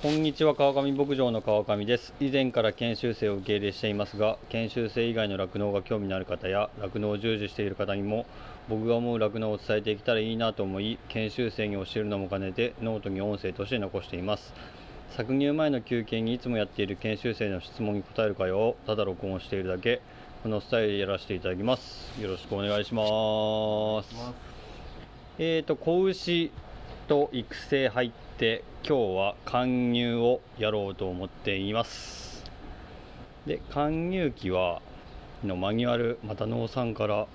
こんにちは川上牧場の川上です。以前から研修生を受け入れしていますが研修生以外の酪農が興味のある方や酪農を従事している方にも僕が思う酪農を伝えていけたらいいなと思い研修生に教えるのも兼ねてノートに音声として残しています。搾乳前の休憩にいつもやっている研修生の質問に答える会をただ録音しているだけ。このスタイルでやらせていただきます。よろしくお願いします。えーと子牛と育成入って今日は貫入をやろうと思っています。で貫入機はのマニュアルまた農産から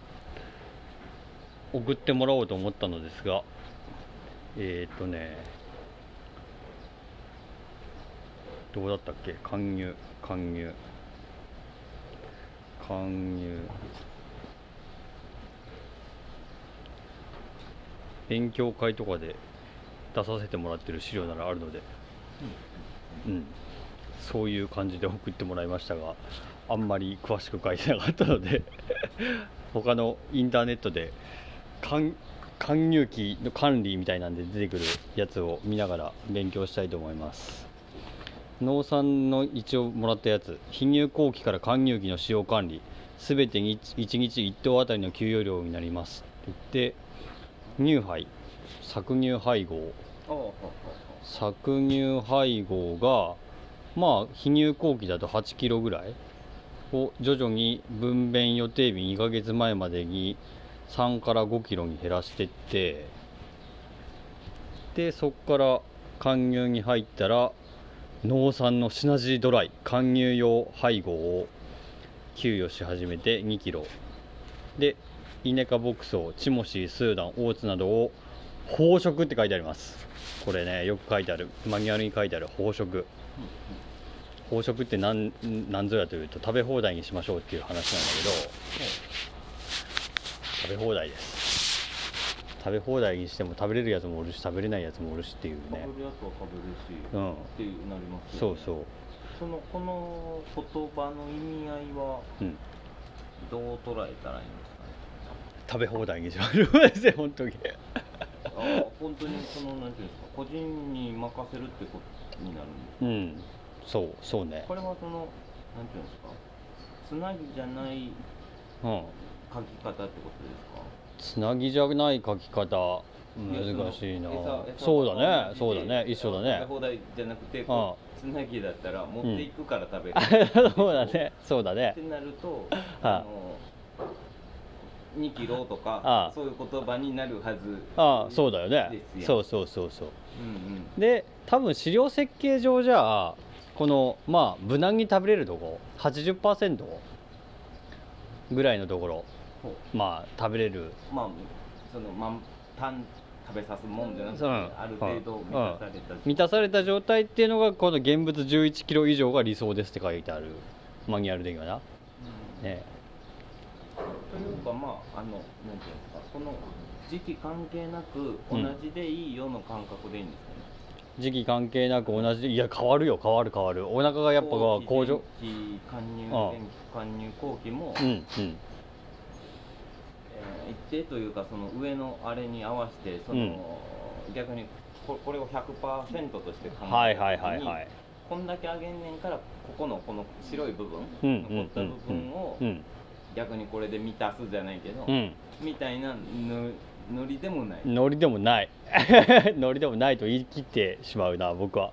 送ってもらおうと思ったのですがえっ、ー、とねどうだったっけ？貫入貫入。貫入。勉強会とかで出させてもらってる資料ならあるので、うん、そういう感じで送ってもらいましたがあんまり詳しく書いてなかったので 他のインターネットで貫入機の管理みたいなんで出てくるやつを見ながら勉強したいと思います。農産の一応もらったやつ貧乳後期から貫入機の使用管理。すべてに1日1頭あたりの給与量になりますって言って乳杯。搾乳配合。搾乳配合がまあ非乳後期だと8キロぐらい。を徐々に分娩予定日2ヶ月前までに3から5キロに減らしてって。でそこから貫入に入ったら農産のシナジードライ貫入用配合を給与し始めて2キロ。でイネ科牧草チモシースーダンオーツなどを飽食って書いてあります。これねよく書いてある。マニュアルに書いてある。飽食飽食って何何ぞやというと食べ放題にしましょうっていう話なんだけど食べ放題です。食べ放題にしても食べれるやつもおるし食べれないやつもおるしっていうね。食べるやつは食べるし、うん、っていうなります、ね、そうそう。そのこの言葉の意味合いは、どう捉えたらいいんですかね？食べ放題にしましょうですよ本当に。あ本当にそのなんていうんですか個人に任せるってことになるんですか？うん。そうそうね。これはそのなんていうんですかつなぎじゃない書き方ってことですか、つなぎじゃない書き方難しいな。そうだねそうだね一緒だね。放題じゃなくてつなぎだったら持っていくから食べる、うん、そうだねそうだね。ってなるとあの2キロとかああ。そういう言葉になるはずああそうだよね。そうそうそうそう、うんうん、で多分飼料設計上じゃあこのまあ無難に食べれるとこ80%ぐらいのところまあ食べれる。まあその満タン食べさすもんじゃなくて、うん、ある程度満たされた、うん、満たされた状態っていうのがこの現物11キロ以上が理想ですって書いてある。マニュアルでいいかな、うん、ねというかまああのなんていうんですかこの時期関係なく同じでいいよの感覚でいいんですかね、時期関係なく同じでいや変わるよ変わる変わる。お腹がやっぱ工場加入前期加入後期も、うんうん。えー、一定というかその上のあれに合わせてその、うん、逆にここれを100%として考えたはいはいはいはい。こんだけ上げんねんからここのこの白い部分、うん、残った部分を、うん逆にこれで満たすじゃないけど、うん、みたいなノリでもないノリでもない。ノリでもないと言い切ってしまうな僕は。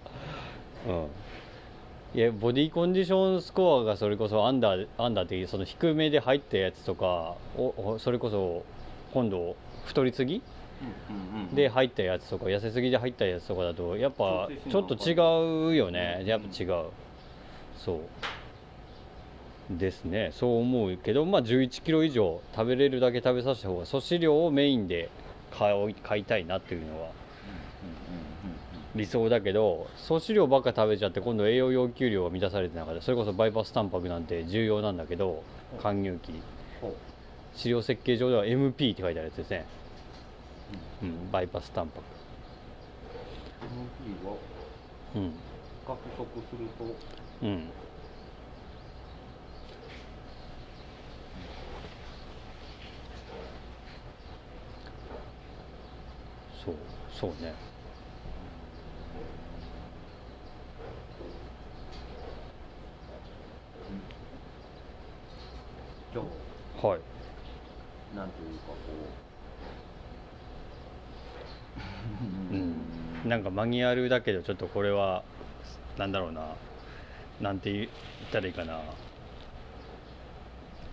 うん。いやボディコンディションスコアがそれこそアンダーアンダーっていうその低めで入ったやつとかおそれこそ今度太りすぎ、で入ったやつとか痩せすぎで入ったやつとかだとやっぱちょっと違うよね、やっぱ違う。そうですね。そう思うけどまあ1 1キロ以上食べれるだけ食べさせた方が粗飼料をメインで買買いたいなっていうのは。理想だけど粗飼料ばっか食べちゃって今度栄養要求量が満たされてなかった。それこそバイパスタンパクなんて重要なんだけど貫入期。飼料設計上では MP って書いてあるやつですね、うん、バイパスタンパク。MP は、うん、獲得すると、うんそうそうね。はい。なんていうかこう。うん。なんかマニュアルだけどちょっとこれはなんだろうな。なんて言ったらいいかな。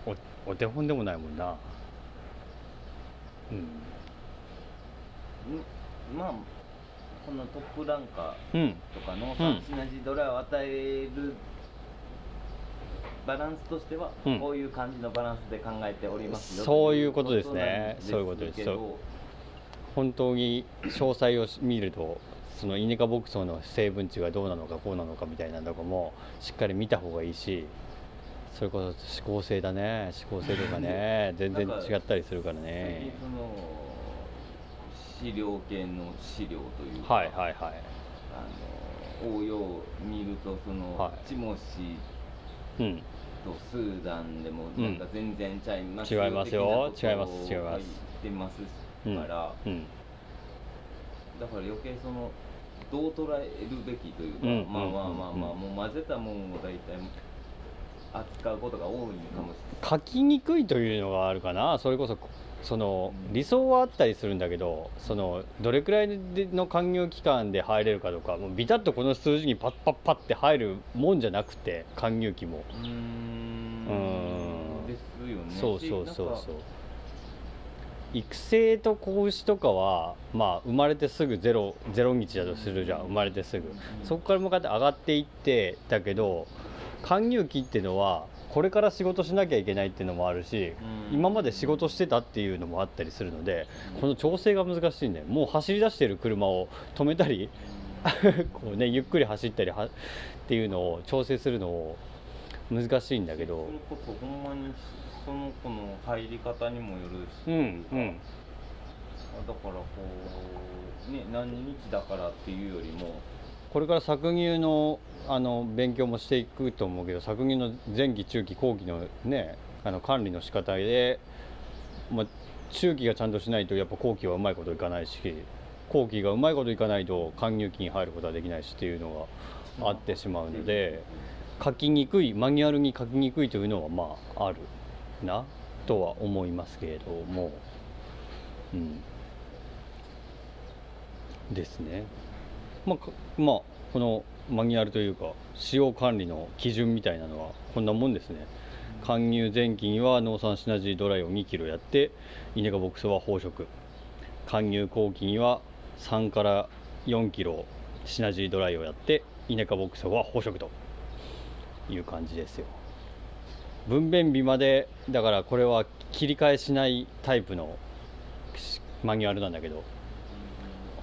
おお手本でもないもんな。うん。まあこのトップランカうんーとか農産シナジードライを与えるバランスとしては、うん。こういう感じのバランスで考えておりますよそういうことですね。とそういうことです。本当に詳細を見るとそのイネ科牧草の成分値がどうなのかこうなのかみたいなとこもしっかり見た方がいいしそれこそ指向性だね。指向性とかね。全然違ったりするから最ね近その飼料系の飼料というか、はいはいはい。あの応用を見るとその、はい。チモシうん。とスーダンでもなんか全然ちゃいます違いますよ。違います違います。書いてますうんから、うん。だから余計そのどう捉えるべきというか、うんまあまあまあまあ、うんもう混ぜたもんを大体扱うことが多いかもし書きにくいというのがあるかな。それこそそのうん。理想はあったりするんだけどそのどれくらいでの勧誘期間で入れるかとかもうビタッとこの数字にパッパッパッって入るもんじゃなくて勧誘期も。うーん。うん。ですよね。そうそうそうそう。育成と子牛とかはまあ生まれてすぐゼロゼロ日だとするじゃん生まれてすぐ。そこから向かって上がっていってだけど勧誘期っていうのはこれから仕事しなきゃいけないっていうのもあるしうん。今まで仕事してたっていうのもあったりするのでこの調整が難しいんだよもう走り出してる車を止めたり こうねゆっくり走ったりはっていうのを調整するのを難しいんだけど。それこそほんまにその子の入り方にもよるし、うんうん。だからこうね何日だからっていうよりもこれから搾乳のあの勉強もしていくと思うけど搾乳の前期中期後期のねあの管理の仕方で、まあ、中期がちゃんとしないとやっぱ後期はうまいこといかないし後期がうまいこといかないと勧誘期に入ることはできないしっていうのがあってしまうので書きにくいマニュアルに書きにくいというのはまああるなとは思いますけれどもうんですね。まあ、かまあ、このマニュアルというか使用管理の基準みたいなのはこんなもんですね。貫入前期には農産シナジードライを2キロやって稲が牧草は飽食貫入後期には3から4キロシナジードライをやって稲か牧草は飽食と。いう感じですよ。分娩日までだからこれは切り替えしないタイプのしマニュアルなんだけど。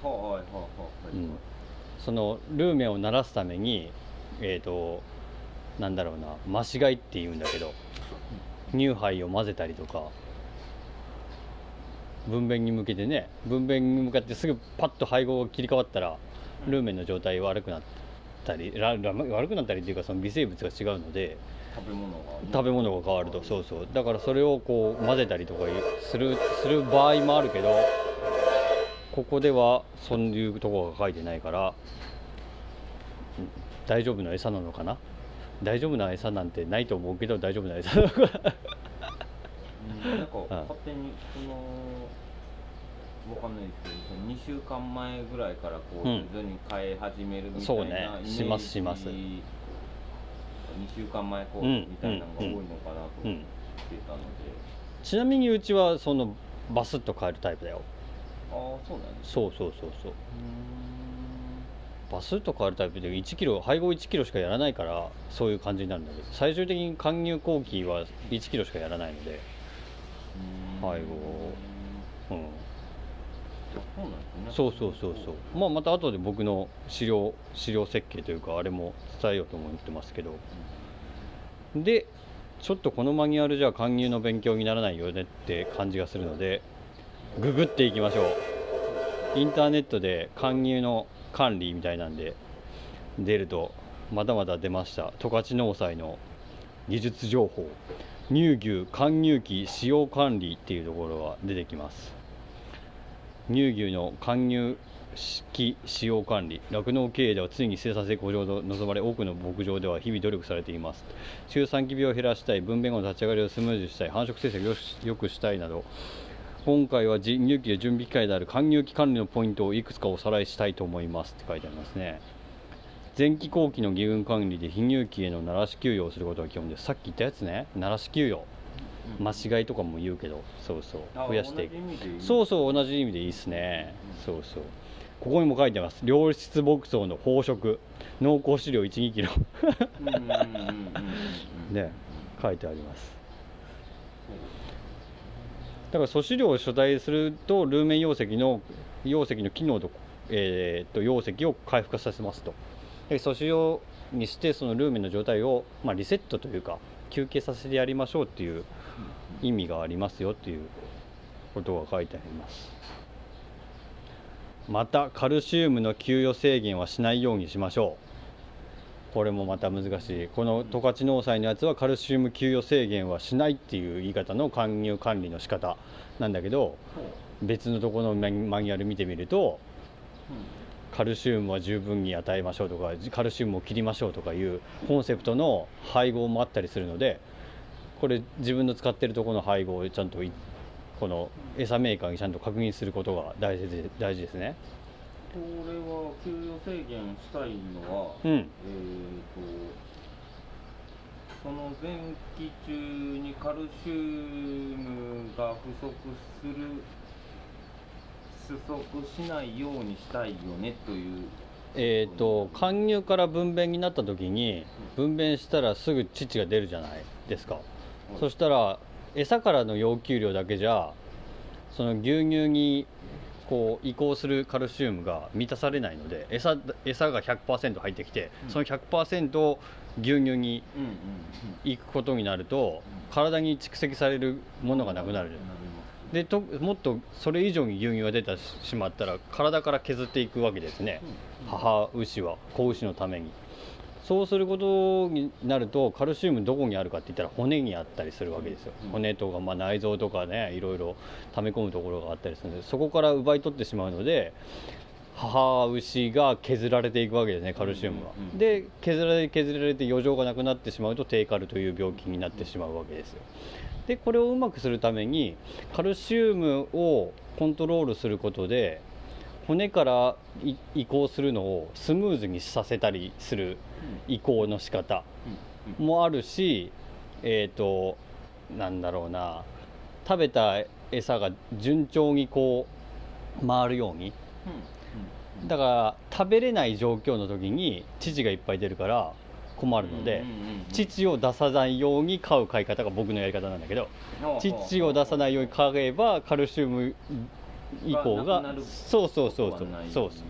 はいはいはいはい、うんそのルーメンを鳴らすためにえっ、となんだろうな増し飼いっていうんだけど乳胚を混ぜたりとか分娩に向けてね分娩に向かってすぐパッと配合が切り替わったらルーメンの状態悪くなったり悪くなったりっていうかその微生物が違うので食べ物が食べ物が変わると。そうそう。だからそれをこう混ぜたりとかするする場合もあるけどここではそういうところが書いてないからうん大丈夫な餌なのかな？大丈夫な餌なんてないと思うけど大丈夫な餌なのかな？うんなんか 勝手にそのわかんないですけどその2週間前ぐらいからこううん徐々に変え始めるみたいなそうね。しますします。2週間前コうみたいなのが多いのかなとうん思ってたので、ちなみにうちはそのバスッと変えるタイプだよああそうなんですそうそうそうそう。うバスッと変わるタイプで1キロ配合1キロしかやらないからそういう感じになるんだけど最終的に貫入後期は1キロしかやらないので。配合うん。そうそうそうそうまあまた後で僕の資料資料設計というかあれも伝えようと思ってますけど。でちょっとこのマニュアルじゃ勧誘の勉強にならないよねって感じがするのでググっていきましょう。インターネットで勧誘の管理みたいなんで出るとまだまだ出ました。十勝農祭の技術情報。乳牛貫入期使用管理っていうところが出てきます。乳牛の貫入式使用管理。酪農経営では常に生産性向上を望まれ多くの牧場では日々努力されています。中産期病を減らしたい。分娩後の立ち上がりをスムーズしたい。繁殖成績を良くしたいなど。今回は人乳期で準備機会である貫入期管理のポイントをいくつかおさらいしたいと思いますって書いてありますね。前期後期の義運管理で非乳期への慣らし給与をすることが基本ですさっき言ったやつね。慣らし給与。間違いとかも言うけど。そうそう。増やしていく。そうそう同じ意味でいいですね、そうそう。ここにも書いてます。良質牧草の飽食。濃厚飼料1 2キロ。ね。書いてあります。だから素飼料を所在するとルーメン溶石の溶石の機能と,、えー、と溶石を回復させますと。で素飼料にしてそのルーメンの状態を、まあ、リセットというか休憩させてやりましょうっていう意味がありますよっていうことが書いてあります。またカルシウムの給与制限はしないようにしましょう。これもまた難しいこの十勝農祭のやつはカルシウム給与制限はしないっていう言い方の勧入管理の仕方なんだけど別のところのマニュアル見てみるとカルシウムは十分に与えましょうとかカルシウムを切りましょうとかいうコンセプトの配合もあったりするのでこれ自分の使ってるところの配合をちゃんとこの餌メーカーにちゃんと確認することが大事ですね。これは給与制限したいのは、うん、えっ、ー、とその前期中にカルシウムが不足する不足しないようにしたいよねという。えーと、貫入から分娩になった時に分娩したらすぐ乳が出るじゃないですか、うん、そしたら餌からの要求量だけじゃその牛乳にこう移行するカルシウムが満たされないので餌餌が100%入ってきて、その100%を牛乳に行くことになると、体に蓄積されるものがなくなる。でともっとそれ以上に牛乳が出てしまったら体から削っていくわけですね、母牛は子牛のためにそうすることになるとカルシウムどこにあるかって言ったら骨にあったりするわけですよ、骨とか、まあ、内臓とかねいろいろ溜め込むところがあったりするのでそこから奪い取ってしまうので母牛が削られていくわけですねカルシウムは、で削られ削られて余剰がなくなってしまうと低カルという病気になってしまうわけですよ。でこれをうまくするためにカルシウムをコントロールすることで骨から移行するのをスムーズにさせたりする移行の仕方もあるしえっ、ー、となんだろうな。食べた餌が順調にこう回るように。だから食べれない状況の時に乳がいっぱい出るから困るので、乳を出さないように飼う飼い方が僕のやり方なんだけど乳を出さないように飼えばカルシウム以降がそうそうそうそう。そうそう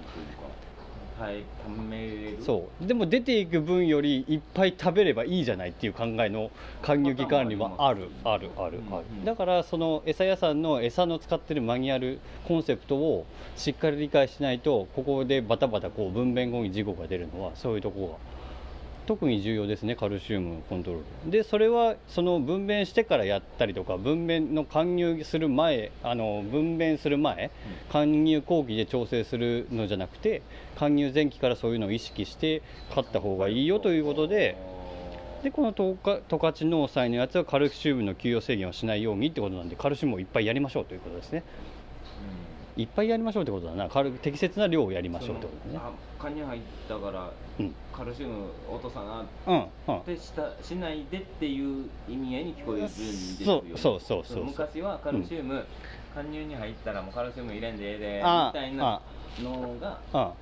でも出ていく分よりいっぱい食べればいいじゃないっていう考えの還入期管理もあるあるあるある。だからその餌屋さんの餌の使ってるマニュアルコンセプトをしっかり理解しないとここでバタバタこう分娩後に事故が出るのはそういうところが特に重要ですねカルシウムコントロール。でそれはその分娩してからやったりとか分娩の勧入する前あの分娩する前勧入後期で調整するのじゃなくて勧入前期からそういうのを意識して買った方がいいよということででこの十勝農祭のやつはカルシウムの給与制限をしないようにってことなんでカルシウムをいっぱいやりましょうということですね。いっぱいやりましょうってことだな。適切な量をやりましょうってことね。カニ入ったから、うん、カルシウム落とさなってした、しないでっていう意味合いに聞こえるんですよ。そうそうそうそう。昔はカルシウム、うん、加入に入ったらもうカルシウム入れんでええでみたいなのが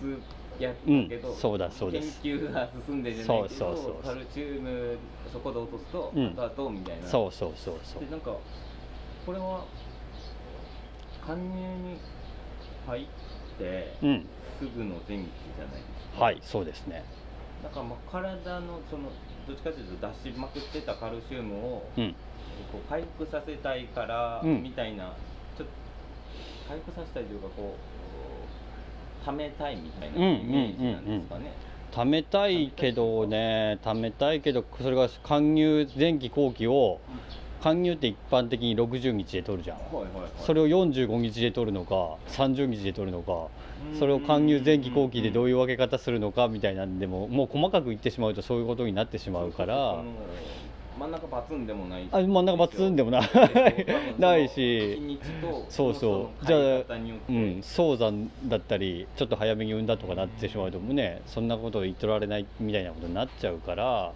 普通やったけど、うん、そうだそうです。研究が進んでじゃないけどそうそうそうカルシウムそこで落とすと、うん、後々みたいな。そうそうそうそう。でなんかこれは加入に入って、うん、すぐの前期じゃないですか。はいそうですね。だからまあ体のそのどっちかというと出しまくってたカルシウムを、うん、こう回復させたいから、うん、みたいなちょっと回復させたいというかこう貯めたいみたいなイメージなんですかね、貯めたいけどね貯めたいけどそれが貫入前期後期を貫入って一般的に60日で取るじゃん、はいはいはい、それを45日で取るのか30日で取るのかそれを貫入前期後期でどういう分け方するのかみたいなんでももう細かく言ってしまうとそういうことになってしまうから真ん中バツンでもないあ真ん中バツンでもない。ないし。そうそう。じゃあ、うん、早産だったりちょっと早めに産んだとかなってしまうとねそんなこと言ってられないみたいなことになっちゃうから、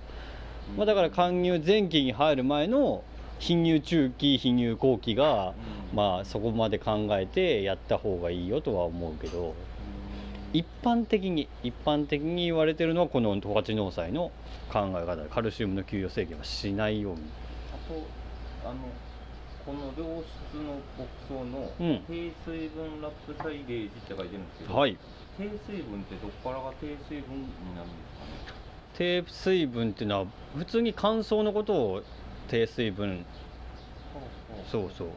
まあ、だから貫入前期に入る前の貧乳中期貧乳後期が、まあそこまで考えてやった方がいいよとは思うけど一般的に一般的に言われてるのはこの十勝農祭の考え方でカルシウムの給与制限はしないように。あとあのこの良質の牧草の低水分ラップサイレージって書いてるんですけど、はい、低水分ってどこからが低水分になるんですかね？低水分っていうのは普通に乾燥のことを低水分。そうそう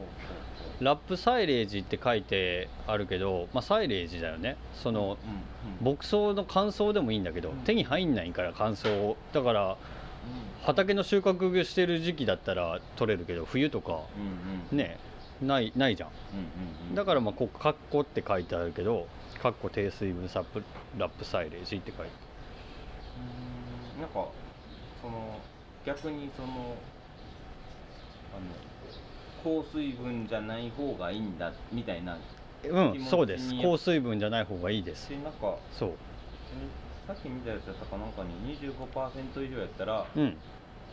ラップサイレージって書いてあるけど、まあ、サイレージだよね。その、牧草の乾燥でもいいんだけど、手に入んないから乾燥だから畑の収穫してる時期だったら取れるけど冬とか、ねないないじゃん,、だからまあここ「カッコ」って書いてあるけど「カッコ低水分サップラップサイレージ」って書いて。なんかその逆にそのあの高水分じゃない方がいいんだみたいなうんそうです。高水分じゃない方がいいです。なんかそう。さっき見たやつやったかなんかに25%以上やったら、うん、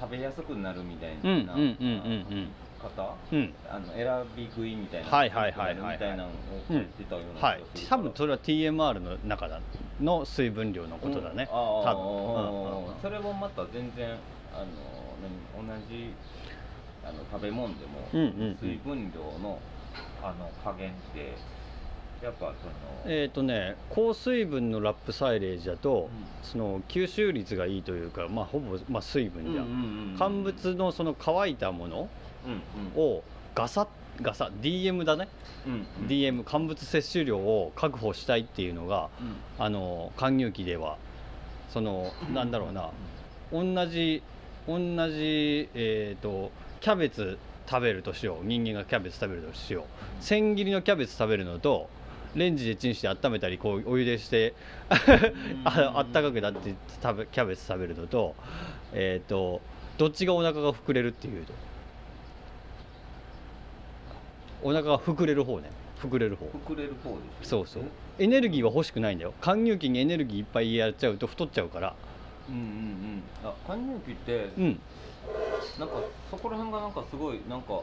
食べやすくなるみたいな方、うん、あの選び食いみたいなはいはいはいはい。みたいなのを書いてたような、はい。多分それは TMR の中だの水分量のことだね、うん、多分、それもまた全然あの同じあの食べ物でも水分量のあの加減ってやっぱそのえっ、とね高水分のラップサイレージだと、うん、その吸収率がいいというかまあほぼ、まあ、水分じゃん,、乾物のその乾いたものをガサガサ DM だね、うんうん、DM 乾物摂取量を確保したいっていうのが、うん、あの貫入期ではそのなんだろうな、同じ同じえっ、ー、とキャベツ食べるとしよう。人間がキャベツ食べるとしよう。千切りのキャベツ食べるのとレンジでチンして温めたりこうお湯でして あったかくなって食べキャベツ食べるのと,、えーと、どっちがお腹が膨れるっていうと。お腹が膨れる方ね。膨れる方。膨れる方ですそうそう。エネルギーは欲しくないんだよ。貫入期にエネルギーいっぱいやっちゃうと太っちゃうから。うんうんうん。あ貫入期って、うん、なんかそこら辺がなんかすごいなんか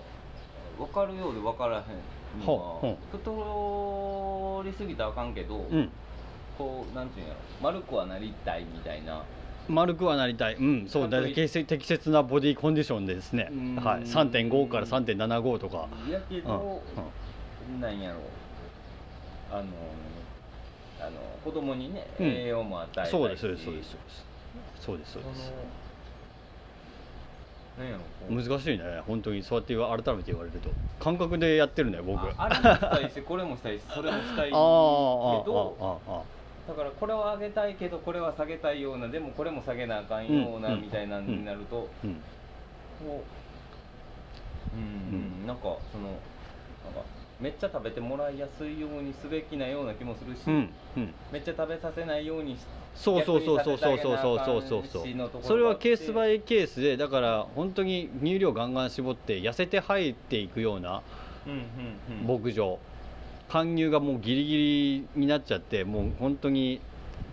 分かるようで分からへんのは、太りすぎたらあかんけど、うん、こうなんていうんやろ丸くはなりたいみたいな。丸くはなりたい、うん、そうだ適切なボディコンディションでですね、はい、3.5から3.75とか。やけど、うん、なんやろ。あのあの子供にね、うん、栄養も与えたいそうですそうですそうです。そうですそうです難しいね本当にそうやって改めて言われると。感覚でやってるね僕。あれもしたいしこれもしたいしそれもしたいけどだからこれは上げたいけどこれは下げたいようなでもこれも下げなあかんようなみたいなになるとこううん。なんかそのめっちゃ食べてもらいやすいようにすべきなような気もするし、うんうん、めっちゃ食べさせないようにそうそうそうそうそうそうそう。そうそうそうそれはケースバイケースでだから本当に乳量ガンガン絞って痩せて入っていくような牧場。貫入がもうギリギリになっちゃってもう本当に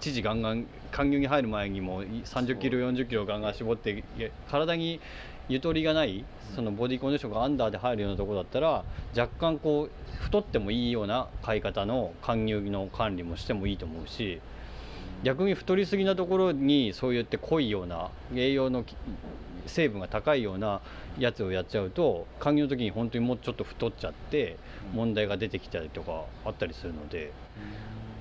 知事ガンガン貫入に入る前にも30キロ40キロガンガン絞って体にゆとりがないそのボディコンディションがアンダーで入るようなところだったら若干こう太ってもいいような飼い方の貫入の管理もしてもいいと思うし逆に太りすぎなところにそう言って濃いような栄養の成分が高いようなやつをやっちゃうと勧入の時に本当にもうちょっと太っちゃって問題が出てきたりとかあったりするので。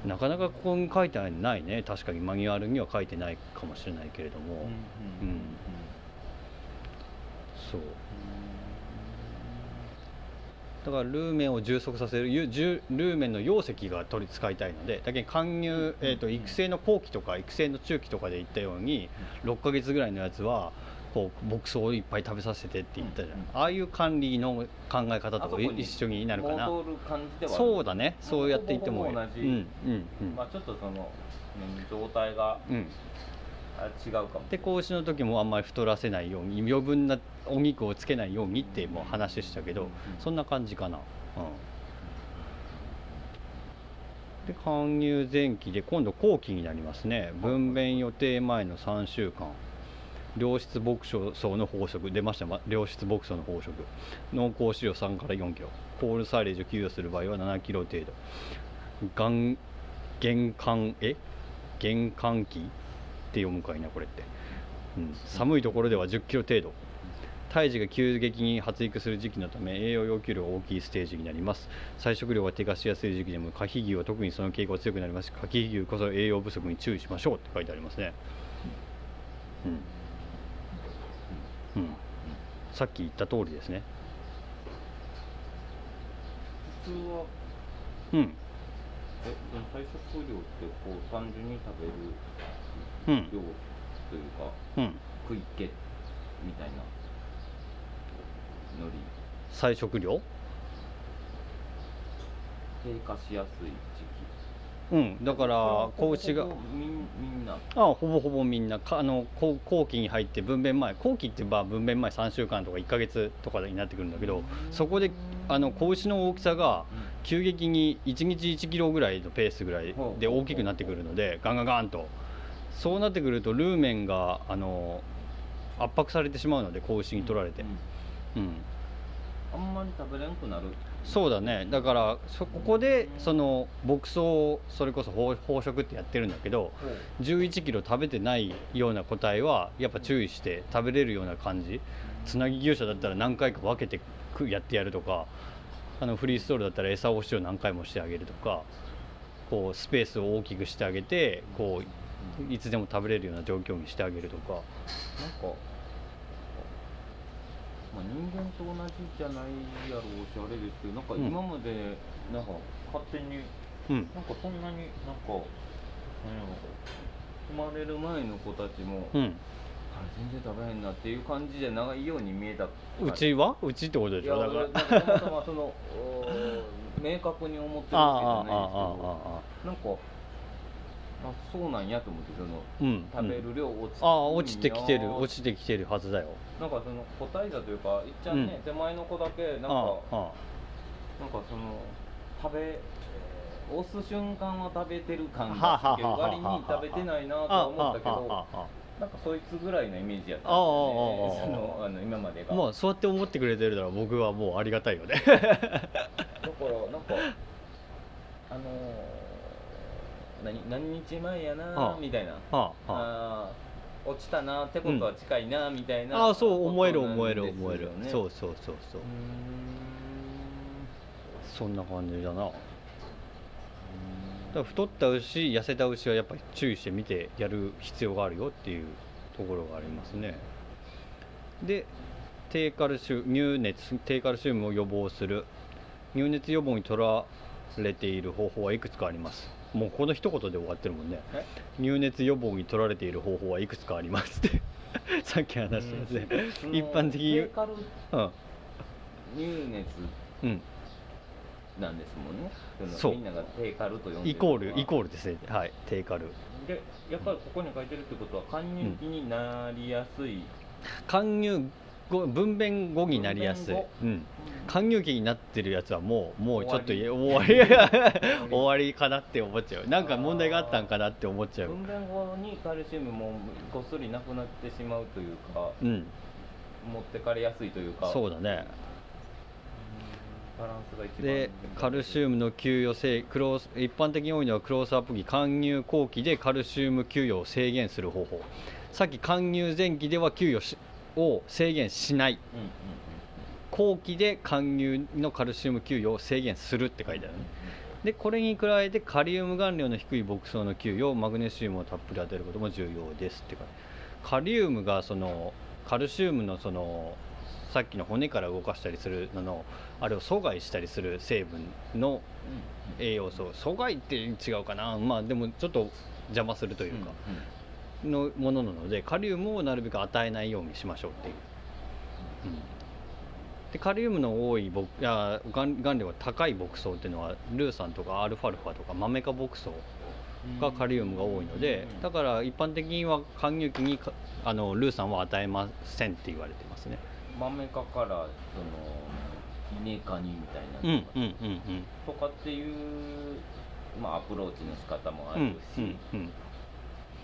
なかなかここに書いてないね。確かにマニュアルには書いてないかもしれないけれども、うん、うんそう。だからルーメンを充足させるルーメンの溶石が取り使いたいのでだけど貫入、えーと、育成の後期とか育成の中期とかで言ったように6ヶ月ぐらいのやつはこう牧草をいっぱい食べさせてって言ったじゃん、うん。うん、ああいう管理の考え方と一緒になるかな。そうだね。そうやっていっても同じ、うんうんうん、まあ、ちょっとその、状態が、うん違うかも。で子牛の時もあんまり太らせないように余分なお肉をつけないようにってもう話したけど、うん。うん、そんな感じかな、うん。で搬入前期で今度後期になりますね。分娩予定前の3週間。良質牧草の法則出ました、良質牧草の法則濃厚飼料3から4キロ。コールサイレージを給与する場合は7キロ程度。玄玄関え？玄関期？って読むかいなこれって、うん、寒いところでは10キロ程度。胎児が急激に発育する時期のため栄養要求量が大きいステージになります。菜食量が低下しやすい時期でも可否牛は特にその傾向が強くなります。可否牛こそ栄養不足に注意しましょうって書いてありますね。うん、うん、さっき言った通りですね。普通はうん。え菜食量ってこう単純に食べる量というか、うん、食い気みたいなのり菜食量低下しやすい時期。うん。だから子牛がみんな。あほぼほぼみんな。かあの後後期に入って分娩前後期ってまあ分娩前3週間とか1か月とかになってくるんだけどそこであの子牛の大きさが急激に1日1キロぐらいのペースぐらいで大きくなってくるのでガンガンガンとそうなってくるとルーメンがあの圧迫されてしまうので子牛に取られて。うんあんまり食べれんくなる。そうだね。だからそここでその牧草をそれこそ飽食ってやってるんだけど1 1キロ食べてないような個体はやっぱ注意して食べれるような感じ。つなぎ牛舎だったら何回か分けてやってやるとかあのフリーストールだったら餌をしを何回もしてあげるとかこうスペースを大きくしてあげてこういつでも食べれるような状況にしてあげるとか。なんかまあ、人間と同じじゃないやろうしあれですけどなんか今までなんか勝手に、うん、なんかそんなになんか何やろ生まれる前の子たちも、うん、全然食べへんなっていう感じじゃないように見えたうちは？うちってことでしょ？だから。たまたまその明確に思ってるわけじゃないですけど。なんかあそうなんやと思ってその、うん、食べる量落ちて、ああ落ちてきてる。落ちてきてるはずだよ。なんかその個体差というかいっちゃんね、うん、手前の子だけなんかなんかその食べ押す瞬間は食べてる感がけど割に食べてないなとは思ったけどなんかそいつぐらいのイメージやったんですあの今までが。まあそうやって思ってくれてるなら僕はもうありがたいよね。だからなんかあのー何何日前やな、はあ、みたいな、はああ。落ちたなってことは近いな、みたいな。ああそう思える思える思える。そうそうそうそう。そんな感じだな。だ太った牛痩せた牛はやっぱり注意して見てやる必要があるよっていうところがありますね。で低カルシウム乳熱低カルシウムを予防する。乳熱予防に取られている方法はいくつかありますもうこの一言で終わってるもんね。入熱予防に取られている方法はいくつかありますって。さっき話したやつで、一般的に、う。ん、入熱なんですもんね、そう。みんなが低カルと呼んでイコールイコールですね。はい。低カル。でやっぱりここに書いてるってことは貫入期になりやすい、うん、貫入分娩後になりやすい、うん、期になってるやつはもうもうちょっと終わり。終わり。かなって思っちゃう。なんか問題があったんかなって思っちゃう。分娩後にカルシウムもこっそりなくなってしまうというか、うん、持ってかれやすいというか。そうだね。でカルシウムの給与制クロー一般的に多いのはクロースアップ期貫入後期でカルシウム給与を制限する方法。さっき貫入前期では給与を制限しない、後期で貫入のカルシウム給与を制限するって書いてあるね、でこれに加えてカリウム含量の低い牧草の給与マグネシウムをたっぷり当てることも重要ですってカリウムがそのカルシウムのそのさっきの骨から動かしたりするののあれを阻害したりする成分の栄養素阻害って違うかな。まあでもちょっと邪魔するというか、のものなのでカリウムをなるべく与えないようにしましょうっていう、うん、でカリウムの多いボや含量が高い牧草っていうのはルーサンとかアルファルファとかマメ科牧草がカリウムが多いのでだから一般的には貫入期にあのルーサンは与えませんって言われてますね。マメ科からそのイネ科にみたいな、うんうんうんうん、とかっていう、まあ、アプローチの仕方もあるし、うんうんうん、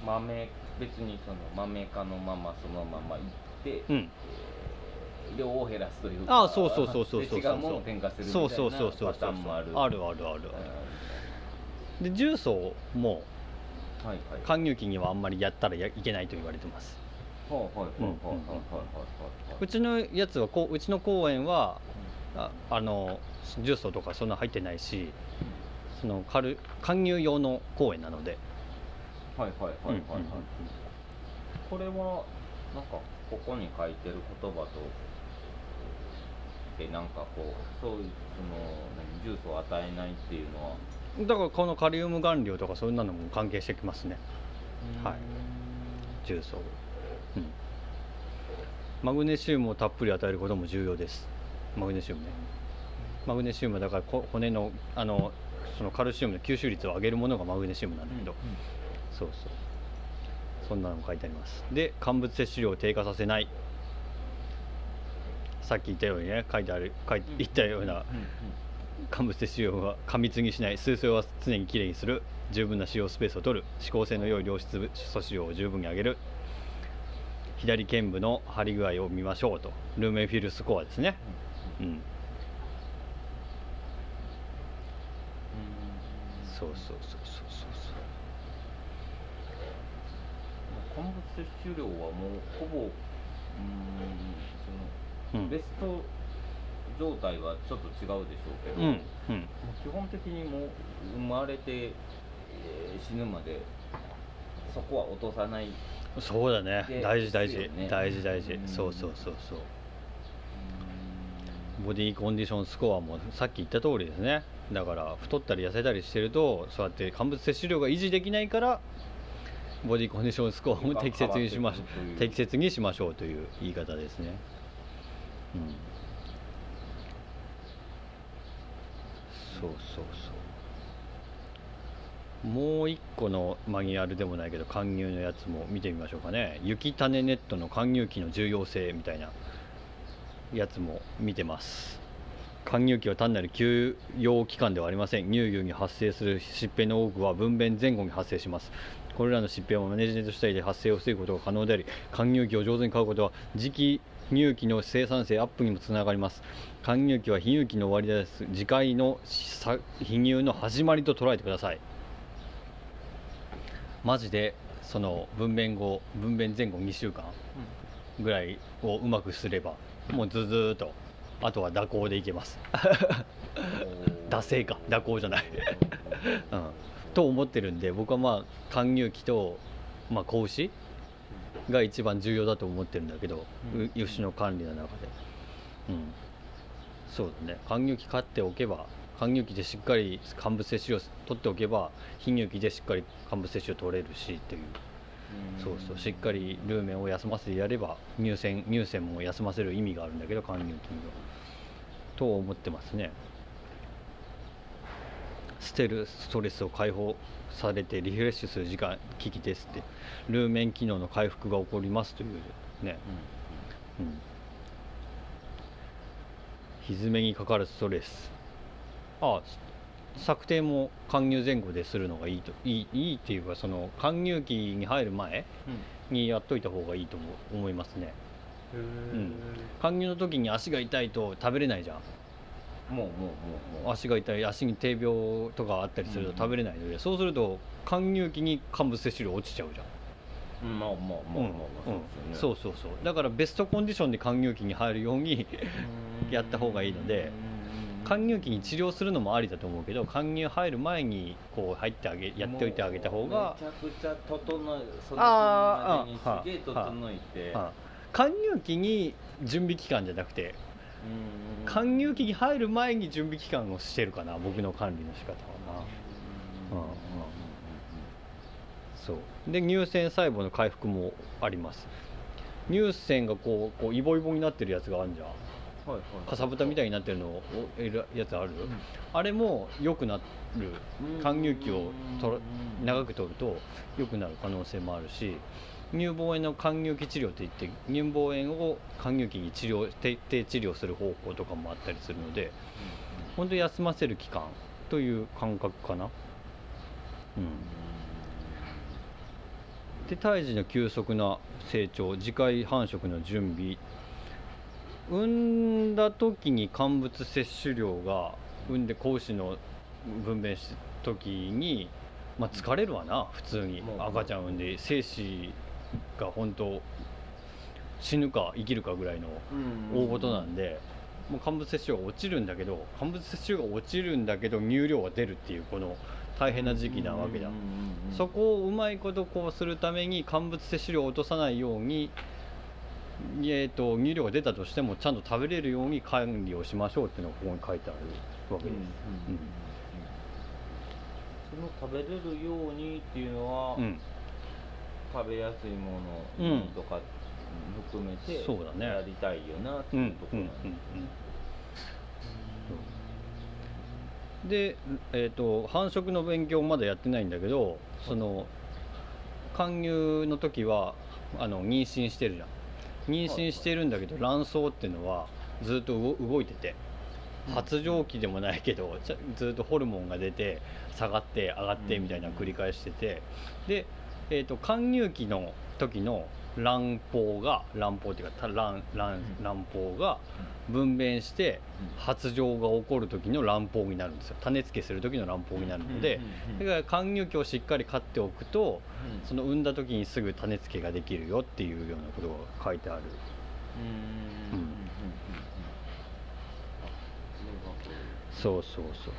豆別にその豆科のままそのまま行って、うん、量を減らすというかあそうそうそうそうそう違うものを添加するみたいなパターンもある。あるあるあるで重曹も貫入期にはあんまりやったらいけないと言われてます。うちのやつはこううちの公園はああの重曹とかそんな入ってないしその貫入用の公園なのではいはいはいはいはい、これはなんかここに書いてる言葉とでなんかこうそういうそのジュースを与えないっていうのは。だからこのカリウム含量とかそんなのも関係してきますね。はい。重曹うん。マグネシウムをたっぷり与えることも重要です。マグネシウムね。マグネシウムだから骨のあのそのカルシウムの吸収率を上げるものがマグネシウムなんだけど、うんうんそうそう。そんなのも書いてあります。で乾物摂取量を低下させない。さっき言ったようにね書いてある書い言ったような乾物摂取量は過密にしない。数性は常にきれいにする。十分な使用スペースを取る。指向性の良い良質素子量を十分に上げる。左剣部の張り具合を見ましょうと。ルーメンフィルスコアですね。うん、そうそうそうそう乾物摂取量はもうほぼうんその、うん、ベスト状態はちょっと違うでしょうけど、うんうん、基本的にもう生まれて、えー、死ぬまでそこは落とさないそうだね。大事大事、ね、大事大事、うん、そうそうそうそう。ボディコンディションスコアもさっき言った通りですね。だから太ったり痩せたりしてるとそうやって乾物摂取量が維持できないからボディコンディションスコアも適切にしまし適切にしましょうという言い方ですね。うん、そうそうそう。もう一個のマニュアルでもないけど勧入のやつも見てみましょうかね。雪種ネットの勧入機の重要性みたいなやつも見てます。勧入期は単なる休養期間ではありません。乳牛に発生する疾病の多くは分娩前後に発生しますこれらの疾病はマネジメント主体で発生を防ぐことが可能であり勧入期を上手に飼うことは時期乳期の生産性アップにもつながります。勧入期は非乳期の終わりです次回の非乳の始まりと捉えてください。マジでその分娩後分娩前後2週間ぐらいをうまくすればもうずずっとあとは蛇行でいけます。惰性か。蛇行じゃない。うん、と思ってるんで僕はまあ貫入期と、まあ、子牛が一番重要だと思ってるんだけど、うん、牛の管理の中で、うん、そうだね。貫入期飼っておけば貫入期でしっかり乾物摂取を取っておけば貧乳期でしっかり乾物摂取を取れるしっていう。そうそう。しっかりルーメンを休ませてやれば乳腺乳腺も休ませる意味があるんだけど貫入期には。と思ってますね捨てるストレスを解放されてリフレッシュする時間危機ですってルーメン機能の回復が起こりますというね、うん、うん、蹄にかかるストレス。ああ策定も貫入前後でするのがいいといいいいっていうかその貫入期に入る前にやっといた方がいいと思いますね、うん、貫入の時に足が痛いと食べれないじゃんもうもうもう足が痛い足に低病とかあったりすると食べれないので、うんうん、そうすると貫入期に乾物摂取量落ちちゃうじゃん。まあまあまあまあまあ、うん、そうそうそうだからベストコンディションで貫入期に入るようにやった方がいいので貫入期に治療するのもありだと思うけど貫入入る前にこう入ってあげやっておいてあげた方がめちゃくちゃ整えそのまでにすげえ整えて。貫入期に準備期間じゃなくて貫入期に入る前に準備期間をしてるかな僕の管理の仕方はな、うん。うん、そう。で乳腺細胞の回復もあります。乳腺がこうこうイボイボになってるやつがあるじゃん。はいはい。かさぶたみたいになってるのをやつある、あれも良くなる。還乳期をとら長く取ると良くなる可能性もあるし乳房炎の還乳期治療っていって乳房炎を還乳期に治療徹底治療する方法とかもあったりするので本当に休ませる期間という感覚かな。うん。で胎児の急速な成長次回繁殖の準備。産んだ時に乾物摂取量が産んで子牛の分娩した時に、まあ、疲れるわな普通に。赤ちゃん産んで精子が本当死ぬか生きるかぐらいの大事なんで、もう乾物摂取量が落ちるんだけど乾物摂取量が落ちるんだけど乳量が出るっていうこの大変な時期なわけだ、そこをうまいことこうするために乾物摂取量を落とさないように、えー、と乳量が出たとしてもちゃんと食べれるように管理をしましょうっていうのがここに書いてあるわけです、うん。その食べれるようにっていうのは、うん食べやすいもうんのとか含めてそうだね。やりたいよなってうんいうところなんですうんうんで、えー、と繁殖の勉強まだやってないんだけどその勧誘の時はあの妊娠してるじゃん。妊娠してるんだけど卵巣っていうのはずっと動動いてて。発情期でもないけどずっとホルモンが出て下がって上がってみたいな繰り返してて。で、えー、と勧誘期の時の卵胞が卵胞っていうかた卵卵卵胞が分娩して発情が起こる時の卵胞になるんですよ。種付けする時の卵胞になるのでだから勧誘期をしっかり飼っておくとその産んだ時にすぐ種付けができるよっていうようなことが書いてある。うん。うん。そうそうそう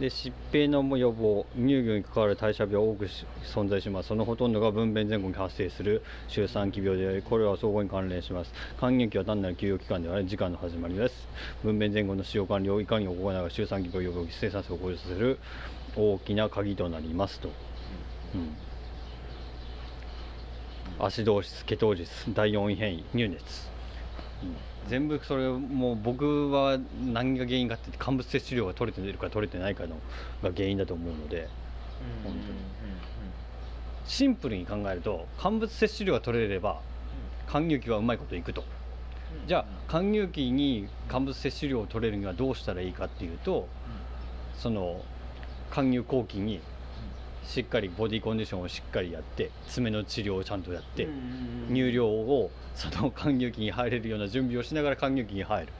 で疾病の予防乳牛に関わる代謝病多く存在します。そのほとんどが分娩前後に発生する周産期病でありこれは相互に関連します。還元期は単なる休養期間ではない時間の始まりです。分娩前後の使用管理をいかに行うか周産期病予防生産性を向上させる大きな鍵となりますと、うん、アシドーシスケトージス第4位変異乳熱、うん。全部それもう僕は何が原因かって乾物摂取量が取れてるか取れてないかのが原因だと思うので本当に。シンプルに考えると乾物摂取量が取れれば還乳期はうまいこといくと。じゃあ還乳期に乾物摂取量を取れるにはどうしたらいいかっていうとその還乳後期にしっかりボディコンディションをしっかりやって爪の治療をちゃんとやって乳量をその還乳期に入れるような準備をしながら還乳期に入る。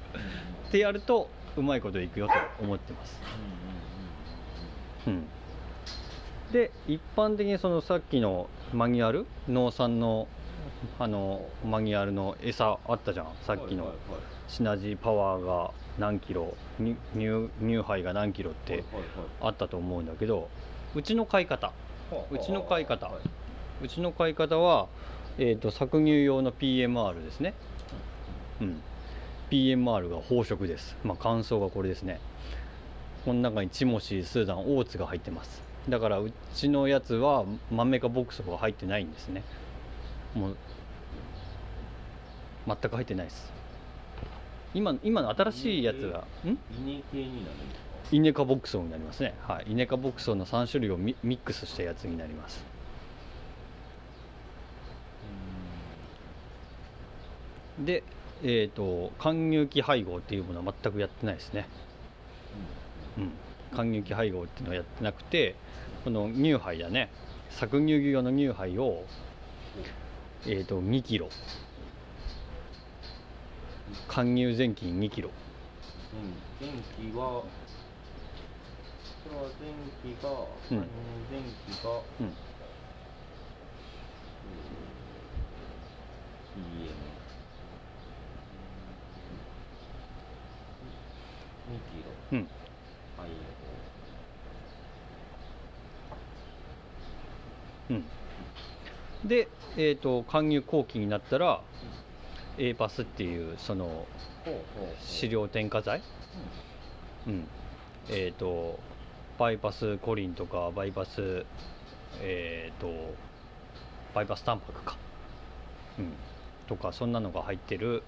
ってやるとうまいこといくよと思ってます。うん、で一般的にそのさっきのマニュアル農産のあのマニュアルの餌あったじゃん。さっきの。シナジーパワーが何キロ乳杯が何キロってあったと思うんだけどうちの飼い方。うちの飼い方。うちの飼い方は、えー、と搾乳用の PMR ですね、うん、PMR が飽食です。まあ乾燥がこれですね。この中にチモシースーダンオーツが入ってます。だからうちのやつはマメカボクソが入ってないんですね。もう全く入ってないです。今今の新しいやつがん？稲系になる。んですかイネカボクソになりますね。はい。イネカボクソの3種類をミミックスしたやつになります。でえっ、と還乳期配合っていうものは全くやってないですね。うん。還乳期配合っていうのはやってなくてこの乳杯だね。搾乳牛用の乳杯をえっ、と2キロ。還乳前期に2キロ。前前期はそれは前期が、うん。前期が、うんうん、PM 2キロうん。配うん。で、えー、と還乳後期になったら A パスっていうその合ほうほうほう。飼料添加剤、うん。えー、とバイパスコリンとかバイパスえっ、とバイパスタンパクか、うん、とかそんなのが入ってる。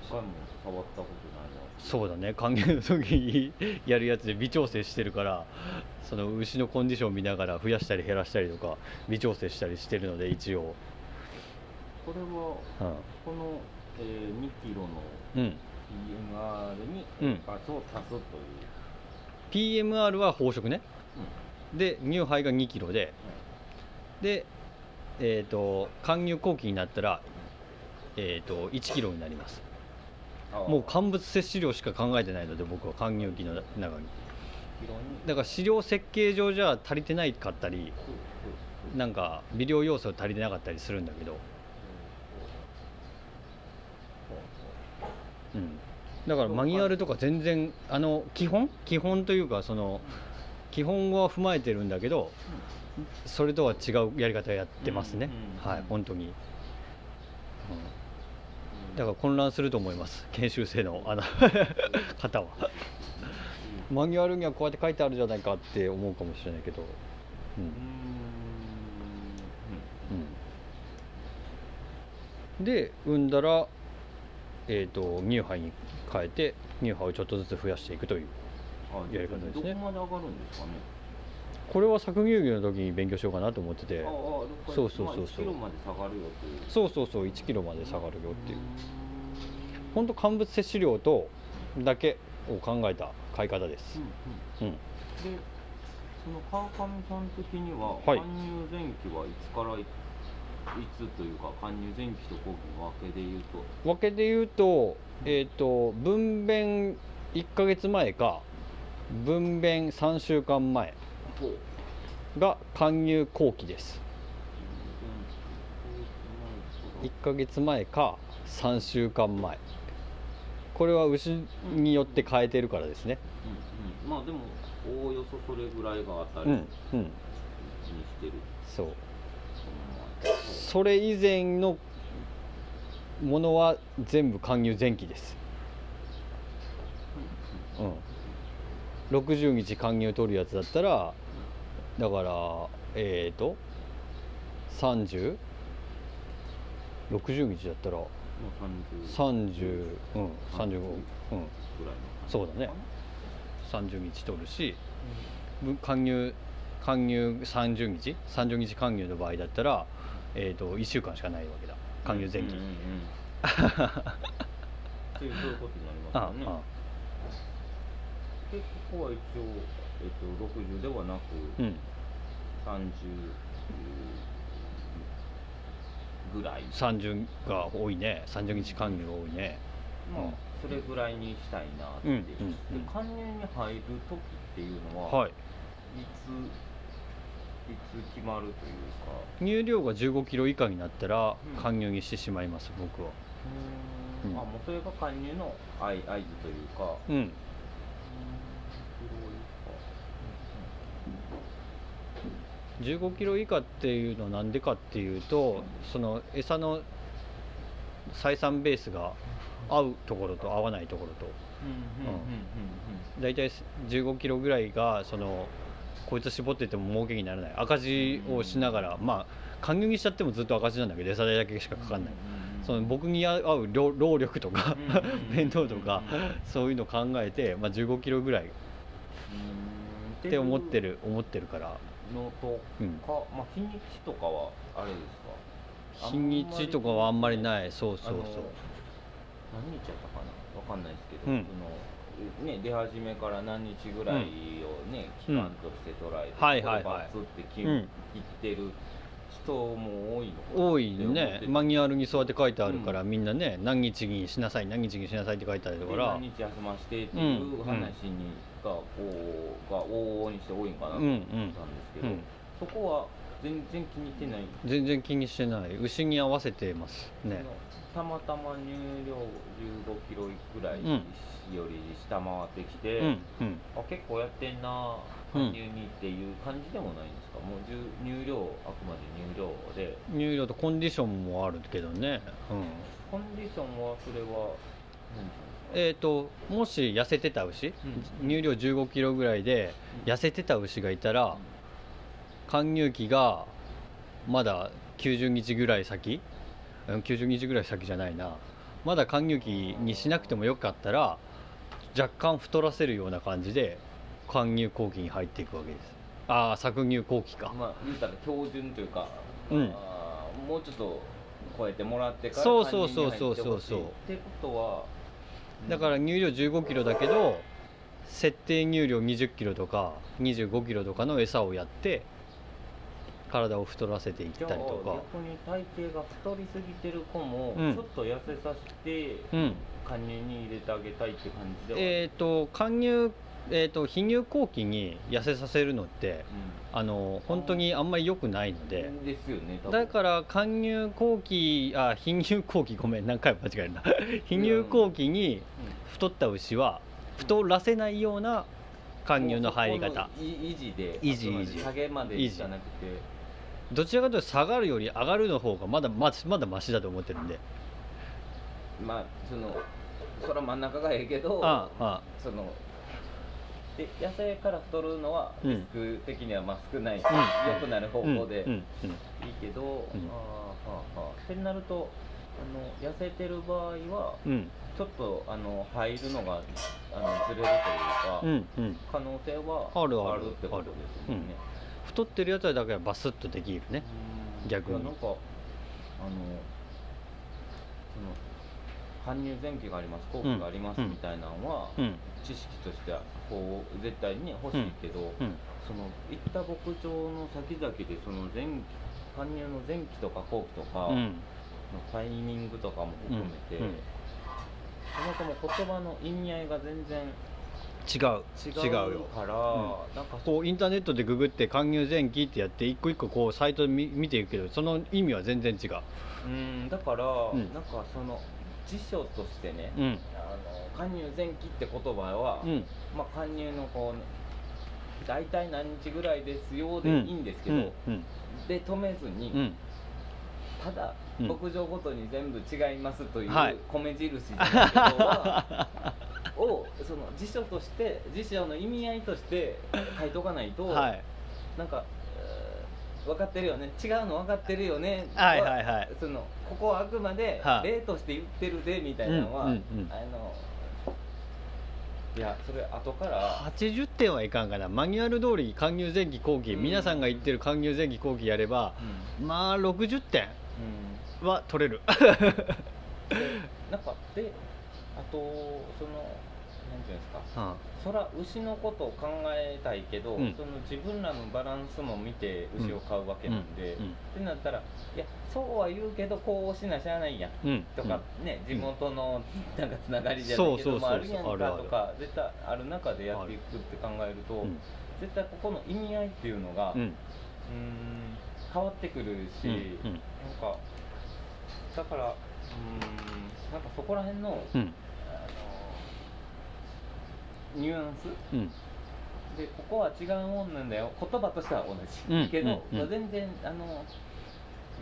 一回も触ったことないわ。そうだね。還元の時にやるやつで微調整してるからその牛のコンディションを見ながら増やしたり減らしたりとか微調整したりしてるので一応。これは、うん、この、えー、2キロの PMR にガスを足すという、うん、PMR は飽食ね、うん、で乳杯が2キロで、でえーと、貫入後期になったら、えーと、1キロになります。もう乾物摂取量しか考えてないので僕は貫入期の中に。だから飼料設計上じゃ足りてないかったりなんか微量要素足りてなかったりするんだけど。うんだからマニュアルとか全然あの基本？基本というかその基本は踏まえてるんだけどそれとは違うやり方やってますね、はい本当に、うん、だから混乱すると思います。研修生のあの方は。マニュアルにはこうやって書いてあるじゃないかって思うかもしれないけど。うん、うん、で産んだらえーと、乳杯に変えて乳杯をちょっとずつ増やしていくというやり方ですね。どこまで上がるんですかね。これは搾乳牛の時に勉強しようかなと思ってて。そうそうそうそう。まで下がるよっていう。そうそうそう1キロまで下がるよっていう。本当乾物摂取量とだけを考えた買い方です、うん、うん。うん、でその川上さん的には、はい、搬入前期はいつからいつというか搬入前期と後期の分けでいうと。分けでいうとえっ、ー、と分娩1か月前か分娩3週間前が勧入後期です。1か月前か3週間前。これは牛によって変えてるからですね、うんうん、まあでもおおよそそれぐらいが当たりにしてる、うんうん、そうそれ以前のものは全部勧入前期です。うん。60日勧入取るやつだったらだからえっ、ー、と3060日だったら30うん35うん。そうだね。30日取るし勧入勧入30日？30日勧入の場合だったら、えーと、1週間しかないわけだ。勧入前期、うんうんうん、っていうそういうことになりますよね。ああ。でここは一応、えーと、60ではなく、うん、30ぐらい。30が多いね。30日勧入が多いね、まあ、うん、それぐらいにしたいなって、う。んうんうん、で勧入に入る時っていうのは、はい、いついつ決まるというか。乳量が15キロ以下になったら勧入にしてしまいます、僕は。うん、あもうそれが勧入の合図というか。うん。15キロ以下っていうのは何でかっていうとその餌の採算ベースが合うところと合わないところと。大体15キロぐらいがそのこいつ絞ってても儲けにならない。赤字をしながら、まあ勧誘にしちゃってもずっと赤字なんだけど餌代だけしかかかんない、その僕に合う労力とか面倒とかそういうのを考えて、まあ、15キロぐらい。って思ってる思ってるから。のとか、まあ、日にちとかはあれですか？日にちとかはあんまりない。そうそうそう。何日やったかな？わかんないですけど、そのね、出始めから何日ぐらいをね、期間として捉えて、はいはいはい、バツって切ってる人も多いの多いね。マニュアルにそうやって書いてあるから、みんなね何日にしなさい何日にしなさいって書いてあるから何日休ませてっていう話に、がが往々にして多いんかなと思ったんですけど、そこは全然気にしてない。全然気にしてない。牛に合わせてますね。たまたま乳量15キロぐらいより下回ってきて、うんうん、あ結構やってんな搬入にっていう感じでもないんですか、もう乳量あくまで乳量で。乳量とコンディションもあるけどね、うん、コンディションはそれはえーと、もし痩せてた牛、うん、乳量1 5キロぐらいで痩せてた牛がいたら、貫入期がまだ90日ぐらい先？90日ぐらい先じゃないな。まだ貫入期にしなくてもよかったら若干太らせるような感じで貫入後期に入っていくわけです。ああ搾乳後期か。まあ言ったら標準というか、うん。あーもうちょっと超えてもらってからそうそうそうそうそう。そうってことはだから乳量1 5キロだけど設定乳量2 0キロとか2 5キロとかの餌をやって体を太らせていったりとか。逆に体型が太りすぎてる子も、うん。ちょっと痩せさせてうん加入に入れてあげたいって感じでは、えっ、と貫入えー、と貧乳後期に痩せさせるのってあの本当にあんまり良くないので。ですよねだから貫入後期あ貧乳後期ごめん何回も間違えるな。貧乳後期に太った牛は太らせないような貫入の入り方。維持で維持維持。下げまでいかなくてどちらかというと下がるより上がるの方がまだままだマシだと思ってるんで。まあそのそら真ん中がええけどああそので野菜から太るのはうん。リスク的にはまあ少ないし、うん。良くなる方向でうん。うん。いいけど、うん。ああはあはあ。ってなるとあの痩せてる場合はうん。うんちょっとあの入るのがあのずれるというか、うん。うん。可能性はあるある。ってことですよね。太ってるやつはだからバスッとできるね。うん。逆に。なんかあのその搬入前期があります後期がありますうんみたいなのは、うん。知識としてはこう絶対に欲しいけど、うん。その行った牧場の先々でその前搬入の前期とか後期とかのうん。タイミングとかも含めて、そもそも言葉の意味合いが全然違う。違うよ。から、うなんか。こうインターネットでググって勧入前期ってやって一個一個こうサイト見見ていくけどその意味は全然違う。うんだから、ん。なんかその辞書としてね、うん。あの加入前期って言葉は、うん。まあ、加入のこう大体何日ぐらいですよでいいんですけど、うん。うん。で止めずに、うん。ただうん。牧場ごとに全部違いますというはい。米印じゃないけどは をその辞書として辞書の意味合いとして書いとかないと、はい。なんかえー分かってるよね。違うの分かってるよね。はいはいはい。そのここはあくまではい。例として言ってるでみたいなのは、うんうんうん。あのいやそれ後から80点はいかんかな。マニュアル通り勧入前期後期、うん。皆さんが言ってる勧入前期後期やればうん。まあ60点うん。は取れる。でなんかであとそのなんていうんですか。うんそら牛のことを考えたいけど、うん。その自分らのバランスも見て牛を飼うわけなんで、うん。ってなったらいやそうは言うけどこうしなしゃあないやん。うん。とかね、地元の なんかつながりじゃないけどもあるやんかとか絶対ある。中でやっていくって考える。と、うん絶対ここの意味合いっていうのが、ううん変わってくるし、うん。うん。なんかだからうーんなんかそこら辺の,、うんニュアンス？うん。でここは違うもんなんだよ。言葉としては同じ、うん。けど、うんうん。全然あの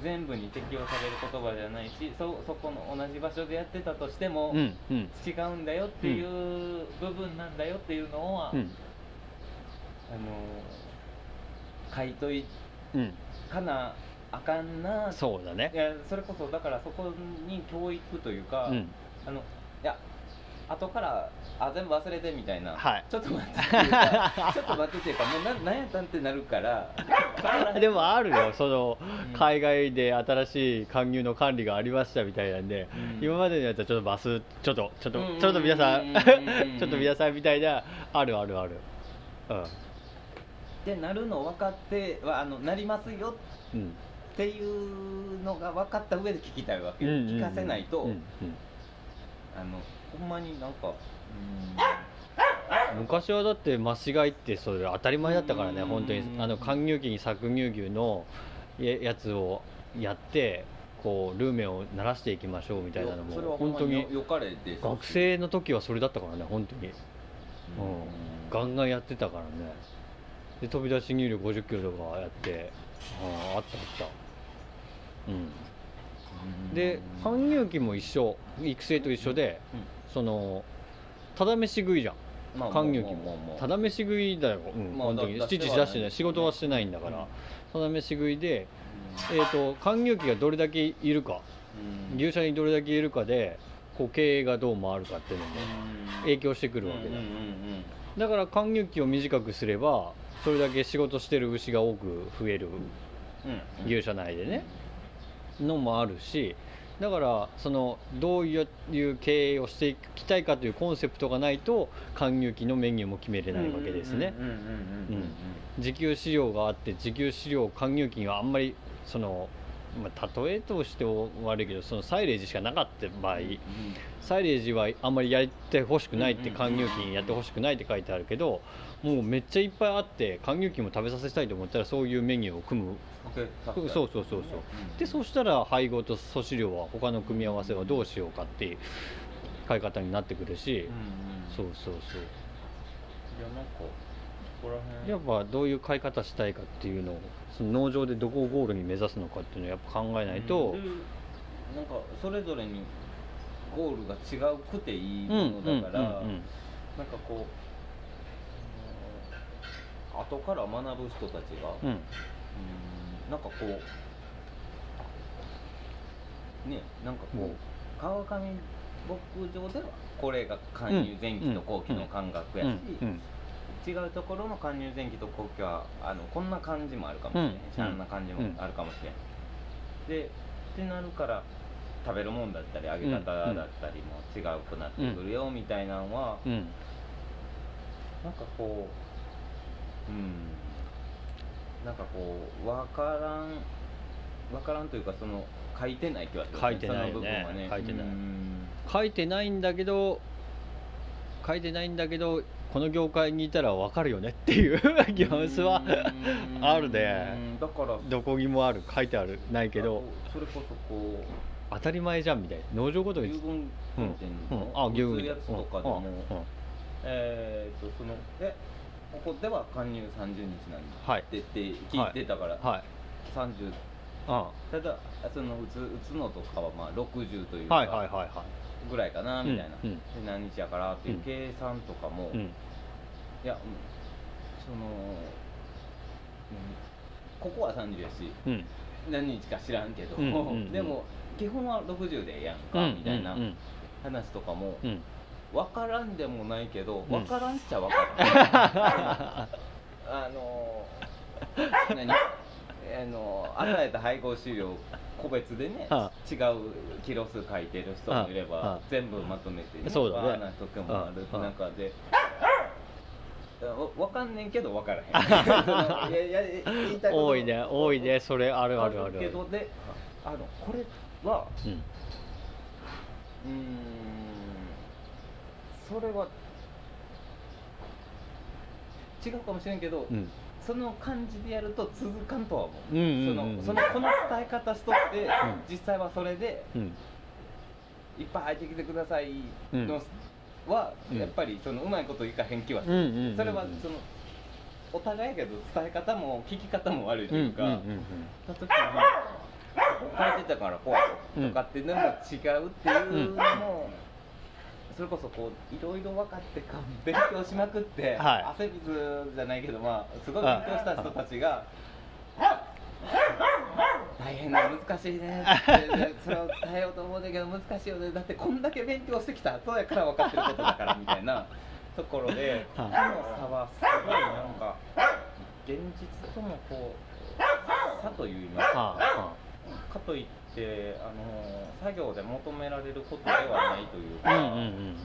全部に適用される言葉じゃないしそそこの同じ場所でやってたとしても、うんうん。違うんだよっていう部分なんだよっていうのは、うん。あの書いというん。かなあかんな。そうだね。いやそれこそだからそこに教育というか、うん。あのいや後からあ全部忘れてみたいな、はい。ちょっと待ってっていうか ちょっと待ってっていうかもうななんやったんってなるから。でもあるよそのうん。海外で新しい勧誘の管理がありましたみたいなんで、うん。今までのやつはちょっとバスちょっとちょっとうん。うんうんうんちょっと皆さんうん。ちょっと皆さんみたいなあるあるある。ってなるの分かってはあのなりますよ。うん。うんっていうのが分かった上で聞きたいわけよ、うんうんうん。聞かせないと、うんうん。あのほんまになんかうん。昔はだって間違いってそれ当たり前だったからねうん。本当に。あの貫入期に搾乳牛のややつをやってこうルーメンを鳴らしていきましょうみたいなのも本当に学生の時はそれだったからね本当に、うん、ガンガンやってたからね。で飛び出し入力50キロとかやってあああったあった。うん。で搬入期も一緒。育成と一緒で、そのただ飯食いじゃん。まあ還元期もただ飯食いだよ、うん。まあ本当に。だ父出出してはない。仕事はしてないんだから、うん。ただ飯食いで、えー、と還元期がどれだけいるか。うん。牛舎にどれだけいるかでこう経営がどう回るかっていうのも影響してくるわけだ、うんうんうんだから還元期を短くすればそれだけ仕事してる牛が多く増えるうん。うん。牛舎内でね、のもあるしだからそのどういう経営をしていきたいかというコンセプトがないと還元期のメニューも決めれないわけですね。うんうんうんうんうん自給飼料があって自給飼料還元期があんまりその、まあ、例えとして悪いけどそのサイレージしかなかった場合サイレージはあんまりやってほしくないってうん還元期にやってほしくないって書いてあるけどもうめっちゃいっぱいあって還元期も食べさせたいと思ったらそういうメニューを組む。そうそうそうそう。でそうしたら配合と粗飼料は他の組み合わせはどうしようかっていう買い方になってくるし、そうそうそう。いやなんかここら辺。やっぱどういう買い方したいかっていうのをその農場でどこをゴールに目指すのかっていうのをやっぱ考えないと、うん。でなんかそれぞれにゴールが違うくていいうんものだから、うんうんうん。なんかこう、後から学ぶ人たちが、うん。うんなんかこうねなんかこう、うん。川上牧場ではこれが貫入前期と後期の感覚やし、うん。違うところの貫入前期と後期はあのこんな感じもあるかもしれない、うん。シャンな感じもあるかもしれない、でってなるから食べるもんだったり揚げ方だったりも違うくなってくるよみたいなのは、うん。なんかこううん。なんかこう分からん分からんというかその書いてない気はする、書いてないよね。その部分はね。書いてない。うん。書いてないんだけど書いてないんだけどこの業界にいたら分かるよねっていう ニュアンスはうん。あるね。だからどこにもある書いてあるないけど。それこそこう当たり前じゃんみたいな。農場ごとに。牛群運転うん。のあ牛群打つやつとかでも、うん。うん。えーっとそのえここでは加入30日なんはいでって聞いてたから、はい。30あただその打つ打つのとかはまあ60というか、はいはいはいはい。ぐらいかなみたいな、うん。うんで何日やからっていう計算とかも、いうん。や、うんその、うんここは30やしうん。何日か知らんけど、でも基本は60でええやんか、うん。みたいな話とかも、うん分からんでもないけどん。分からんっちゃ分からん、あの何？あの与えた配合資料個別でね、は違うキロ数書いてる人もいれば、はあ。全部まとめて、そうだね。な時もあるはあ。中で。わ分かんねんけど分からへん。いやいや言いたい多いね多いねそれあるあるあるけどであのこれはうん。うーんそれは違うかもしれんけど、うん。その感じでやると続かんとは思う,、うんうんうんうん。そのそのこの伝え方しとって、実際はそれでうん。いっぱい入ってきてくださいのは、うん。やっぱりそのうまいこといかへん気はする、うんうんうんうん。それはそのお互いやけど伝え方も聞き方も悪いとうんいうか、うんうん。た時に書いてたからこうとかっていうのも違うっていうのも、それこそこういろいろ分かってか勉強しまくって、はい。汗水じゃないけどまあすごい勉強した人たちが。大変だ難しいねってで それを伝えようと思うんだけど難しいよね。だってこんだけ勉強してきた後やから分かってることだからみたいなところでこの差はすごいなんか現実とのこう差といいますかかといってあの作業で求められることではないというか、あうんうんうんうん。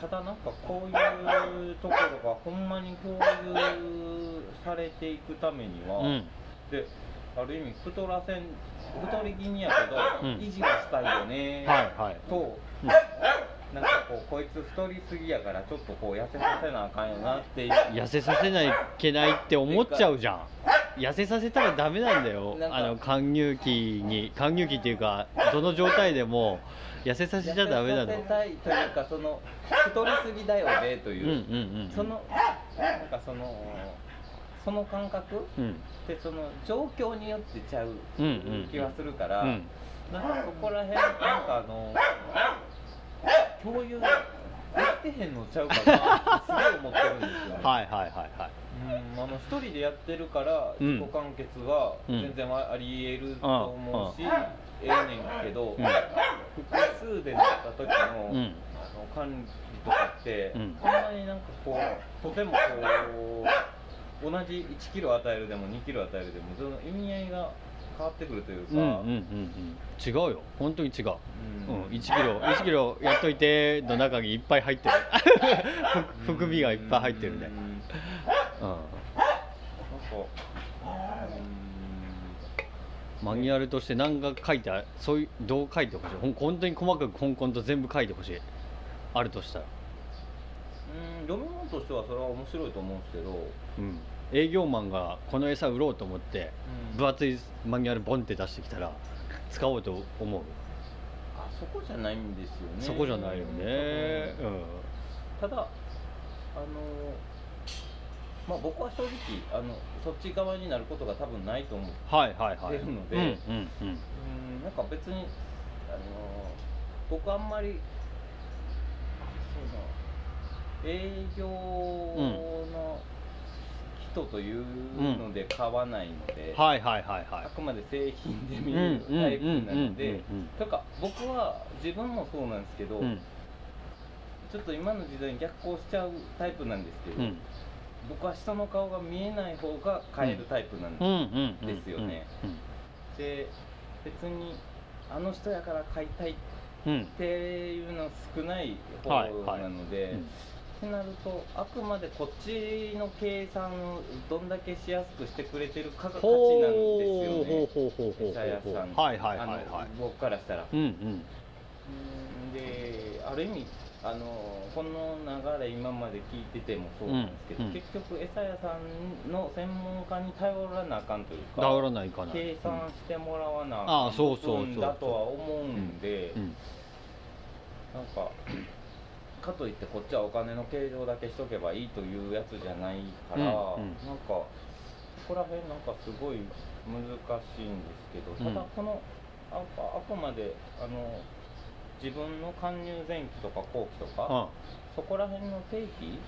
ただなんかこういうところがほんまに共有されていくためには、うん。うんである意味太らせん太り気味やけど、うん。維持はしたいよね、はいはい。とうん。なんかこうこいつ太りすぎやからちょっとこう痩せさせなあかんよなって痩せさせないけないって思っちゃうじゃん痩せさせたらダメなんだよ。あの還入期に。還入期っていうかどの状態でも痩せさせちゃダメなの。痩せたいというかその太りすぎだよねという、うんうんうんそのなんかそのその感覚うん。ってその状況によってちゃううんうん。気はするから、うん。なんかそこら辺なんかあの共有できてけへんのちゃうかな。すげえ思ってるんですよ、ね、はいはいはいはい。うんあの一人でやってるから自己完結は全然あり得ると思うし、ええねんけど、複数でなった時の,、あの管理とかって、こん。なになんかこうとてもこう同じ1キロ与えるでも2キロ与えるでもその意味合いが変わってくるというか、うんうんうんうん、違うよ。本当に違う、うん、うん、1キロ1キロやっといての中にいっぱい入ってる。含みがいっぱい入ってるね。うん、なんかマニュアルとして何が書いてあるそういうどう書いてほしい？本当に細かくコンコンと全部書いてほしい。あるとしたら。うん読み物としてはそれは面白いと思うんですけど、うん、営業マンがこの餌売ろうと思って、分厚いマニュアルボンって出してきたら使おうと思う。あそこじゃないんですよね。そこじゃないよね、うん、ただあのまあ、僕は正直あのそっち側になることが多分ないと思ってるのでなんか別にあの僕あんまりその営業の人というので買わないので、あくまで製品で見るタイプなのでとか僕は自分もそうなんですけど、うん、ちょっと今の時代に逆行しちゃうタイプなんですけど、うん。僕は人の顔が見えない方が買えるタイプなんですよね。で別にあの人やから買いたいっていうのは少ない方なので、ってなるとあくまでこっちの計算をどんだけしやすくしてくれてるかが価値なんですよね。餌屋さん、はいはいはいはい、僕からしたら。うんうん、である意味あのこの流れ今まで聞いててもそうなんですけど、うん、結局餌屋さんの専門家に頼らなあかんというか頼らないかな。計算してもらわなあかんだとは思うんで、うんうん、なんかかといってこっちはお金の計上だけしとけばいいというやつじゃないから、うんうん、なんかそこら辺なんかすごい難しいんですけどただこのああくまであの自分の貫入前期とか後期とか、そこら辺の定期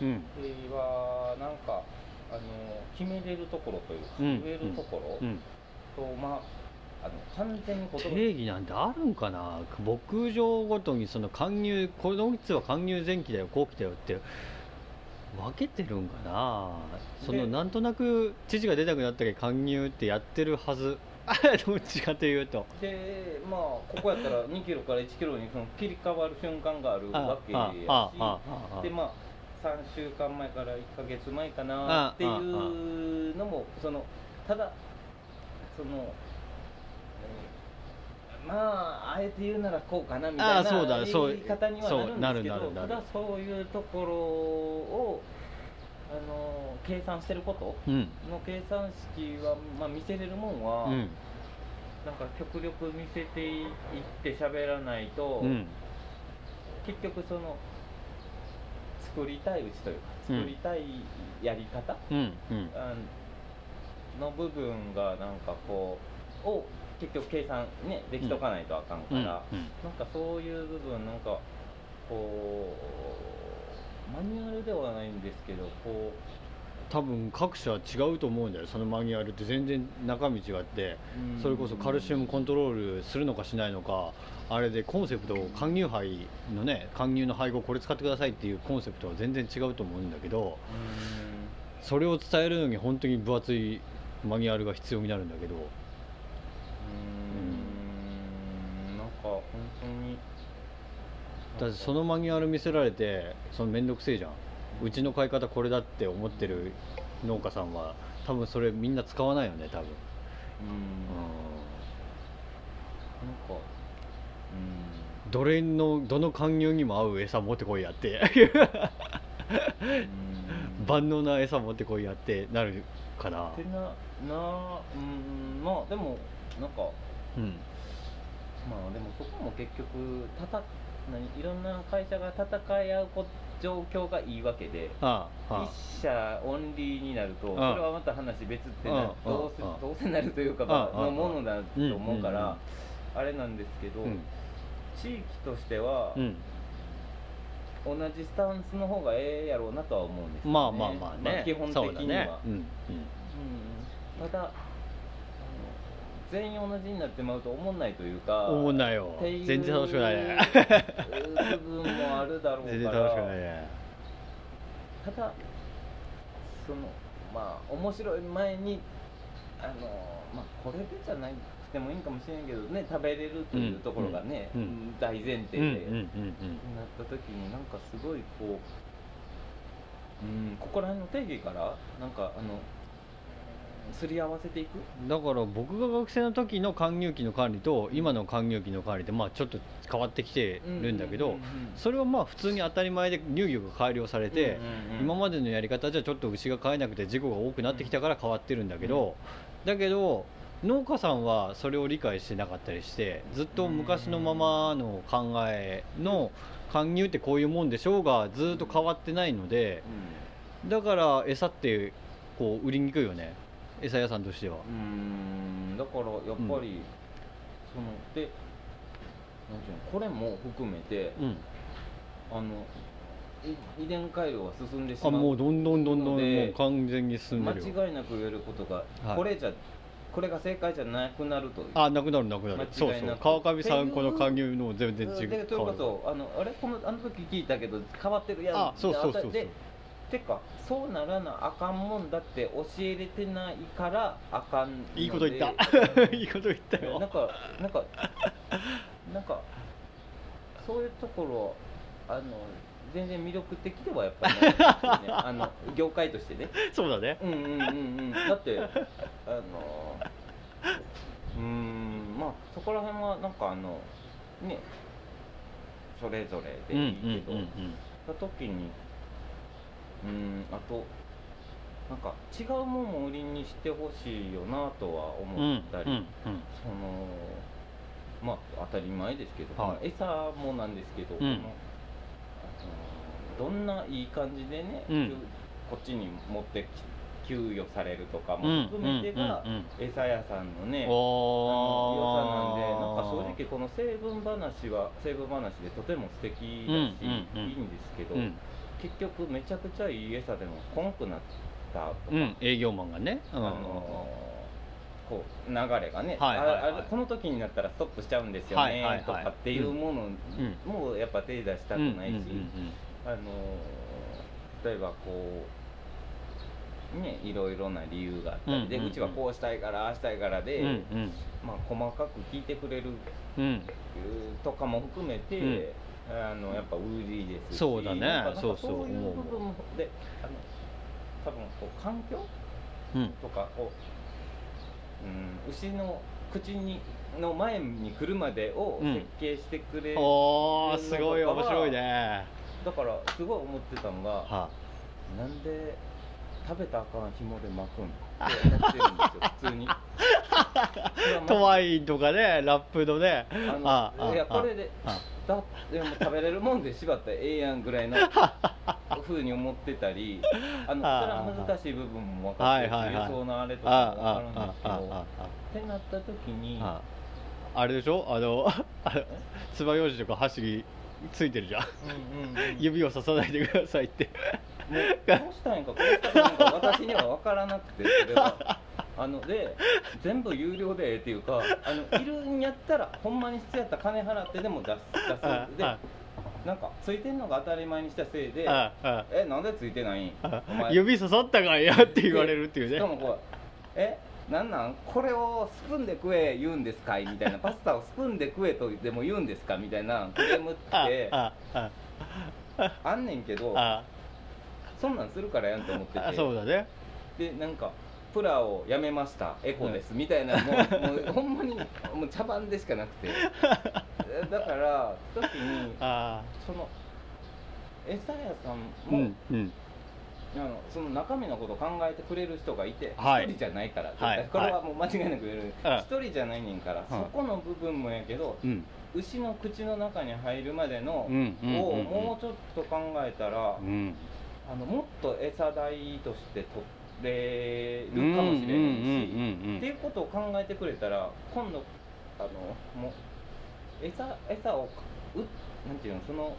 はなんか、あの決めれるところというか、うん、植えるところ、とまああの完全に定義なんてあるんかな？牧場ごとにその貫入この3つは貫入前期だよ後期だよって。分けてるんかな？そのなんとなく知事が出たくなったけ貫入ってやってるはず。どっちかというと。でまあここやったら2キロから1キロにその切り替わる瞬間があるわけやし。でまあ3週間前から1か月前かなっていうのもそのただそのまああえて言うならこうかなみたいな言い方にはなるんですけどただそういうところをあの計算してることの計算式は、まあ、見せれるもんは、うん、なんか極力見せていって喋らないと、うん、結局その作りたいうちというか作りたいやり方、うん、の部分がなんかこうを結局計算ねできとかないとあかんから、なんかそういう部分なんかこうマニュアルではないんですけどこう多分各社違うと思うんだよそのマニュアルって全然中身違って。それこそカルシウムコントロールするのかしないのかあれでコンセプト貫入杯のね貫入の配合これ使ってくださいっていうコンセプトは全然違うと思うんだけどそれを伝えるのに本当に分厚いマニュアルが必要になるんだけどうんなんか本当にだってそのマニュアル見せられてその面倒くせえじゃん。うちの買い方これだって思ってる農家さんは多分それみんな使わないよね多分。うん。なんかうん。どれのどの勧誘にも合う餌持ってこいやって。万能な餌持ってこいやってなるかなてななうん。まあでもなんかうん。まあでもそこも結局たた何？いろんな会社が戦い合う状況がいいわけで、ああ一社オンリーになると、それはまた話別ってなどうせどうせなるというか、のものだと思うから、あれなんですけど、地域としては、同じスタンスの方がええやろうなとは思うんですよね。まあまあまあね、基本的には、ね。うんうん。うん。ただ全員同じになってまうと思んないというか思んないよ。全然楽しくないね。部分もあるだろうから。全然楽しくないね。ただそのまあ面白い前にあのまあこれでじゃなくてもいいんかもしれんけどね食べれるというところがね、うんうん大前提で、うんうん。なった時になんかすごいこううんここら辺の定義からなんかあのすり合わせていく？だから僕が学生の時の還入期の管理と今の還入期の管理ってまあちょっと変わってきてるんだけどそれはまあ普通に当たり前で乳業が改良されて今までのやり方じゃちょっと牛が飼えなくて事故が多くなってきたから変わってるんだけどだけど農家さんはそれを理解してなかったりしてずっと昔のままの考えの還入ってこういうもんでしょうがずっと変わってないのでだから餌ってこう売りにくいよね餌屋さんとしては。うんだからやっぱり、そのでなんていうのこれも含めてうん。あのい遺伝改良が進んでしまうあもうどんどんどんどんもう完全に進んでるよ。間違いなく言えることが、はい。これじゃこれが正解じゃなくなるというあなくなるなくなる。そうそう。川上さんこの加入の全然違う。でということあのあれこのあの時聞いたけど変わってるやんあそうそうそうそう。でてかそうならなあかんもんだって教えれてないからあかんいいこと言った。いいこと言ったよ。なんかなんかなんかそういうところあの全然魅力的ではやっぱりね。あの業界としてね。そうだね。うんうんうんうん。だってあのうーんまあそこら辺はなんかあのねそれぞれでいいけど、うんうんうんた時にうんあとなんか違うもんも売りにしてほしいよなとはうん思ったり、うんうんそのまあ当たり前ですけど、はい。餌もなんですけど、ん。このどんないい感じでね、うん。こっちに持ってき給与されるとかうんも含めてが、うんうんうん。餌屋さんのね、あのお良さなんでなんか正直この成分話は成分話でとても素敵だし、うんうんうん。いいんですけど、うん結局めちゃくちゃいい餌でもこんくなったとか、うん営業マンがね。うん。あのこう流れがね、はいはいはい。あこの時になったらストップしちゃうんですよね、はいはいはい。とかっていうものもやっぱ手出したくないし、あの例えばこうねいろいろな理由があったりで、うんうんうん。うちはこうしたいからああしたいからで、うんうん。まあ、細かく聞いてくれるうん。とかも含めて、うんあのやっぱ売りですし。そうだね。そうそうそういう部分も。であの多分こう環境うんとかこう、うん、牛の口にの前に来るまでをうん。設計してくれる、おーすごい面白いね。だからすごい思ってたのがはなんで食べたらあかん紐で巻くんって思ってるんですよ普通に。トワインとかねラップのね。あのああいやこれであだでも食べれるもんで縛ったらええやんぐらいの ふうに思ってたりあのそれあは難しい部分も分かってるし、はいはい。はい輸送のあれとかあも分かるんですけどってなった時にあれでしょ？あのあの爪楊枝とか箸についてるじゃん。うんうんうん。指を刺さないでくださいって。もうどうしたんやかこうしたいんか私には分からなくてそれはあので全部有料でええっていうかあのいるんやったらほんまに必要やったら金払ってでも出す出す。であ。なんかついてんのが当たり前にしたせいでえなんでついてないん？あお前。指刺さったかいやって言われるっていうねしかもこうえなんなん？これをスプーンで食え言うんですか？いみたいなパスタをスプーンで食えとでも言うんですか？みたいなクレームって。あんねんけどあ。そんなんするからやんと思ってあてそうだね。でなんかプラをやめましたエコですみたいなもうもう ほんまにもう茶番でしかなくて。だから時にあその餌屋さんあうも、んうん。あのその中身のことを考えてくれる人がいて一、はい。人じゃないから、絶はい。対これはもう間違いなく言える。うん。一、人じゃないねんから、ん。そこの部分もやけどうん。牛の口の中に入るまでの、をうんもうちょっと考えたら、うん。あのもっと餌代として取れるかもしれないし、っていうことを考えてくれたら今度あのもう餌餌をうなんていうのその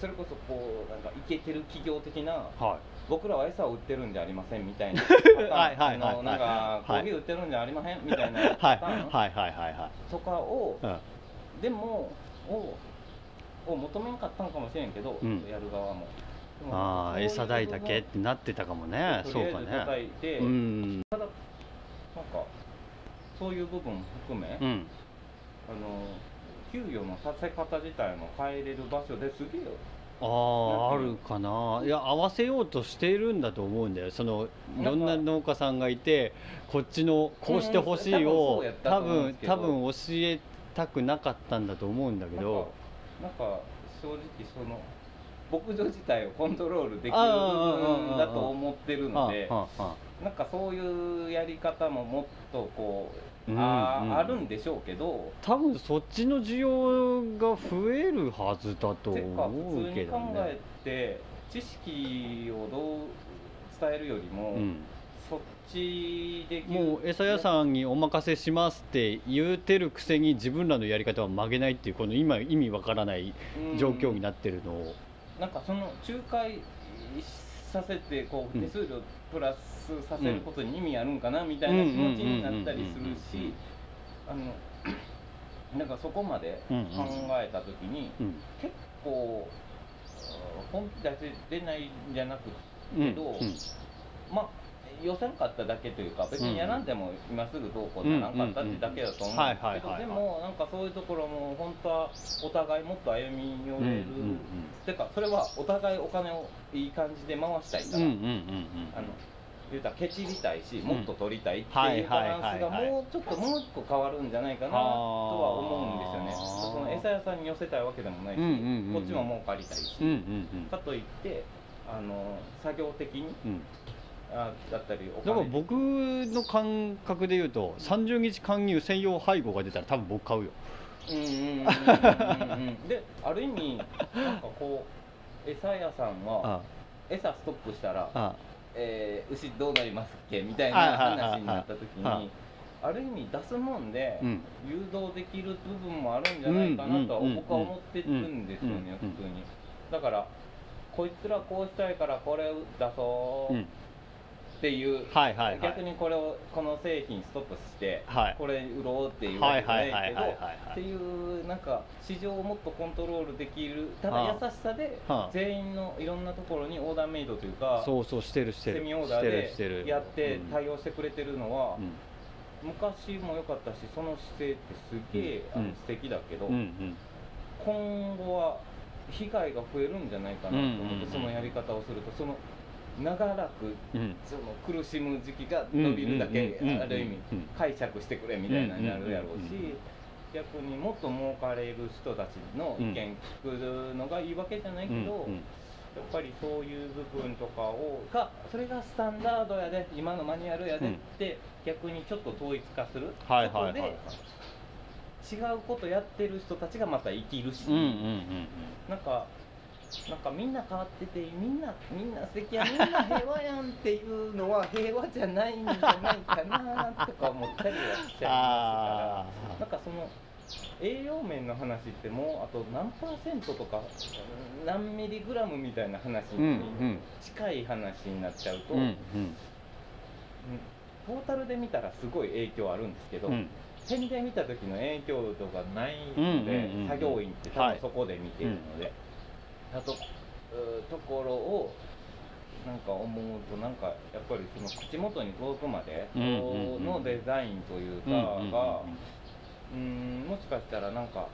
それこそこうなんかイケてる企業的なはい。僕らは餌を売ってるんじゃありませんみたいな はいはいはいあのなんかコはい。ーヒー売ってるんじゃありませんみたいなはいパターンはい。はいはいはとかをいうん。でもをを求めんかったのかもしれんけど、うん。やる側もああ餌代だけってなってたかもね。部そうかね。いて、うん。ただなんかそういう部分も含め、うん。あの給与のさせ方自体も変えれる場所ですげあああるかな。いや合わせようとしているんだと思うんだよ。そのいろんな農家さんがいてこっちのこうしてほしいをうん多分多分教えたくなかったんだと思うんだけど。なんか正直その牧場自体をコントロールできるあ部ー分だと思ってるのでなんかそういうやり方ももっとこう、うんうん。あーあるんでしょうけど多分そっちの需要が増えるはずだと思う普通に考けどねえて知識をどう伝えるよりも、うん。そっちでもう餌屋さんにお任せしますって言うてるくせに自分らのやり方は曲げないっていうこの今意味わからない状況になってるのを、なんかその仲介させてこううん。手数料プラスさせることに意味あるんかなみたいな気持ちになったりするしあの なんかそこまで考えた時にうん。結構あ本気出せれないんじゃなくうんけどうん。まあ予選かっただけというか別にやらんでも今すぐどうこうならんかったってだけだと思うんはいですけどでもなんかそういうところも本当はお互いもっと歩み寄れる、てかそれはお互いお金をいい感じで回したいから、あの言うたらケチりたいしもっと取りたいってはいいうバランスがもうちょっともう一個変わるんじゃないかなとは思うんですよね。その餌屋さんに寄せたいわけでもないし、うんうんうんうん。こっちも儲かりたいし、うんうんかといってあの作業的にあだったりおだから金僕の感覚で言うと30日勧誘専用配合が出たら多分僕買うよ。である意味なんかこう餌屋さんはあ餌ストップしたらあえー牛どうなりますっけみたいな話になった時はい。にある意味出すもんでうん。誘導できる部分もあるんじゃないかなとは僕は思ってるんですよねうん。普通に。だからこいつらこうしたいからこれ出そううんっていう。はいはいはい。逆にこれをこの製品ストップしてはい。これ売ろうっていうわけじゃないけどっていうなんか市場をもっとコントロールできるただはあ。優しさではあ。全員のいろんなところにオーダーメイドというかそうそうしてるしてる。セミオーダーでやってうん。対応してくれてるのは、うん。昔も良かったしその姿勢ってすげえ、うん。素敵だけど、うんうん。今後は被害が増えるんじゃないかなと思って、うんうんうん。そのやり方をするとその長らくうん。その苦しむ時期が伸びるだけ、ある意味うん。解釈してくれみたいなになるやろうし、逆にもっと儲かれる人たちの意見聞くのがいいわけじゃないけど、やっぱりそういう部分とかをがそれがスタンダードやで今のマニュアルやでって、逆にちょっと統一化するはいことで、違うことやってる人たちがまた生きるし、なんかなんかみんな変わっててみんなみんな素敵やみんな平和やんっていうのは平和じゃないんじゃないかなとか思ったりはしちゃいあますから。なんかその栄養面の話ってもうあと何パーセントとか何ミリグラムみたいな話にん近い話になっちゃうと、うんうん。トータルで見たらすごい影響あるんですけど、うん。うん点で見た時の影響度がないので、作業員って多はい分そこで見てるので、あとうーところをなんか思うとなんかやっぱりその口元に届くまでのデザインというかがうーん。もしかしたらなんか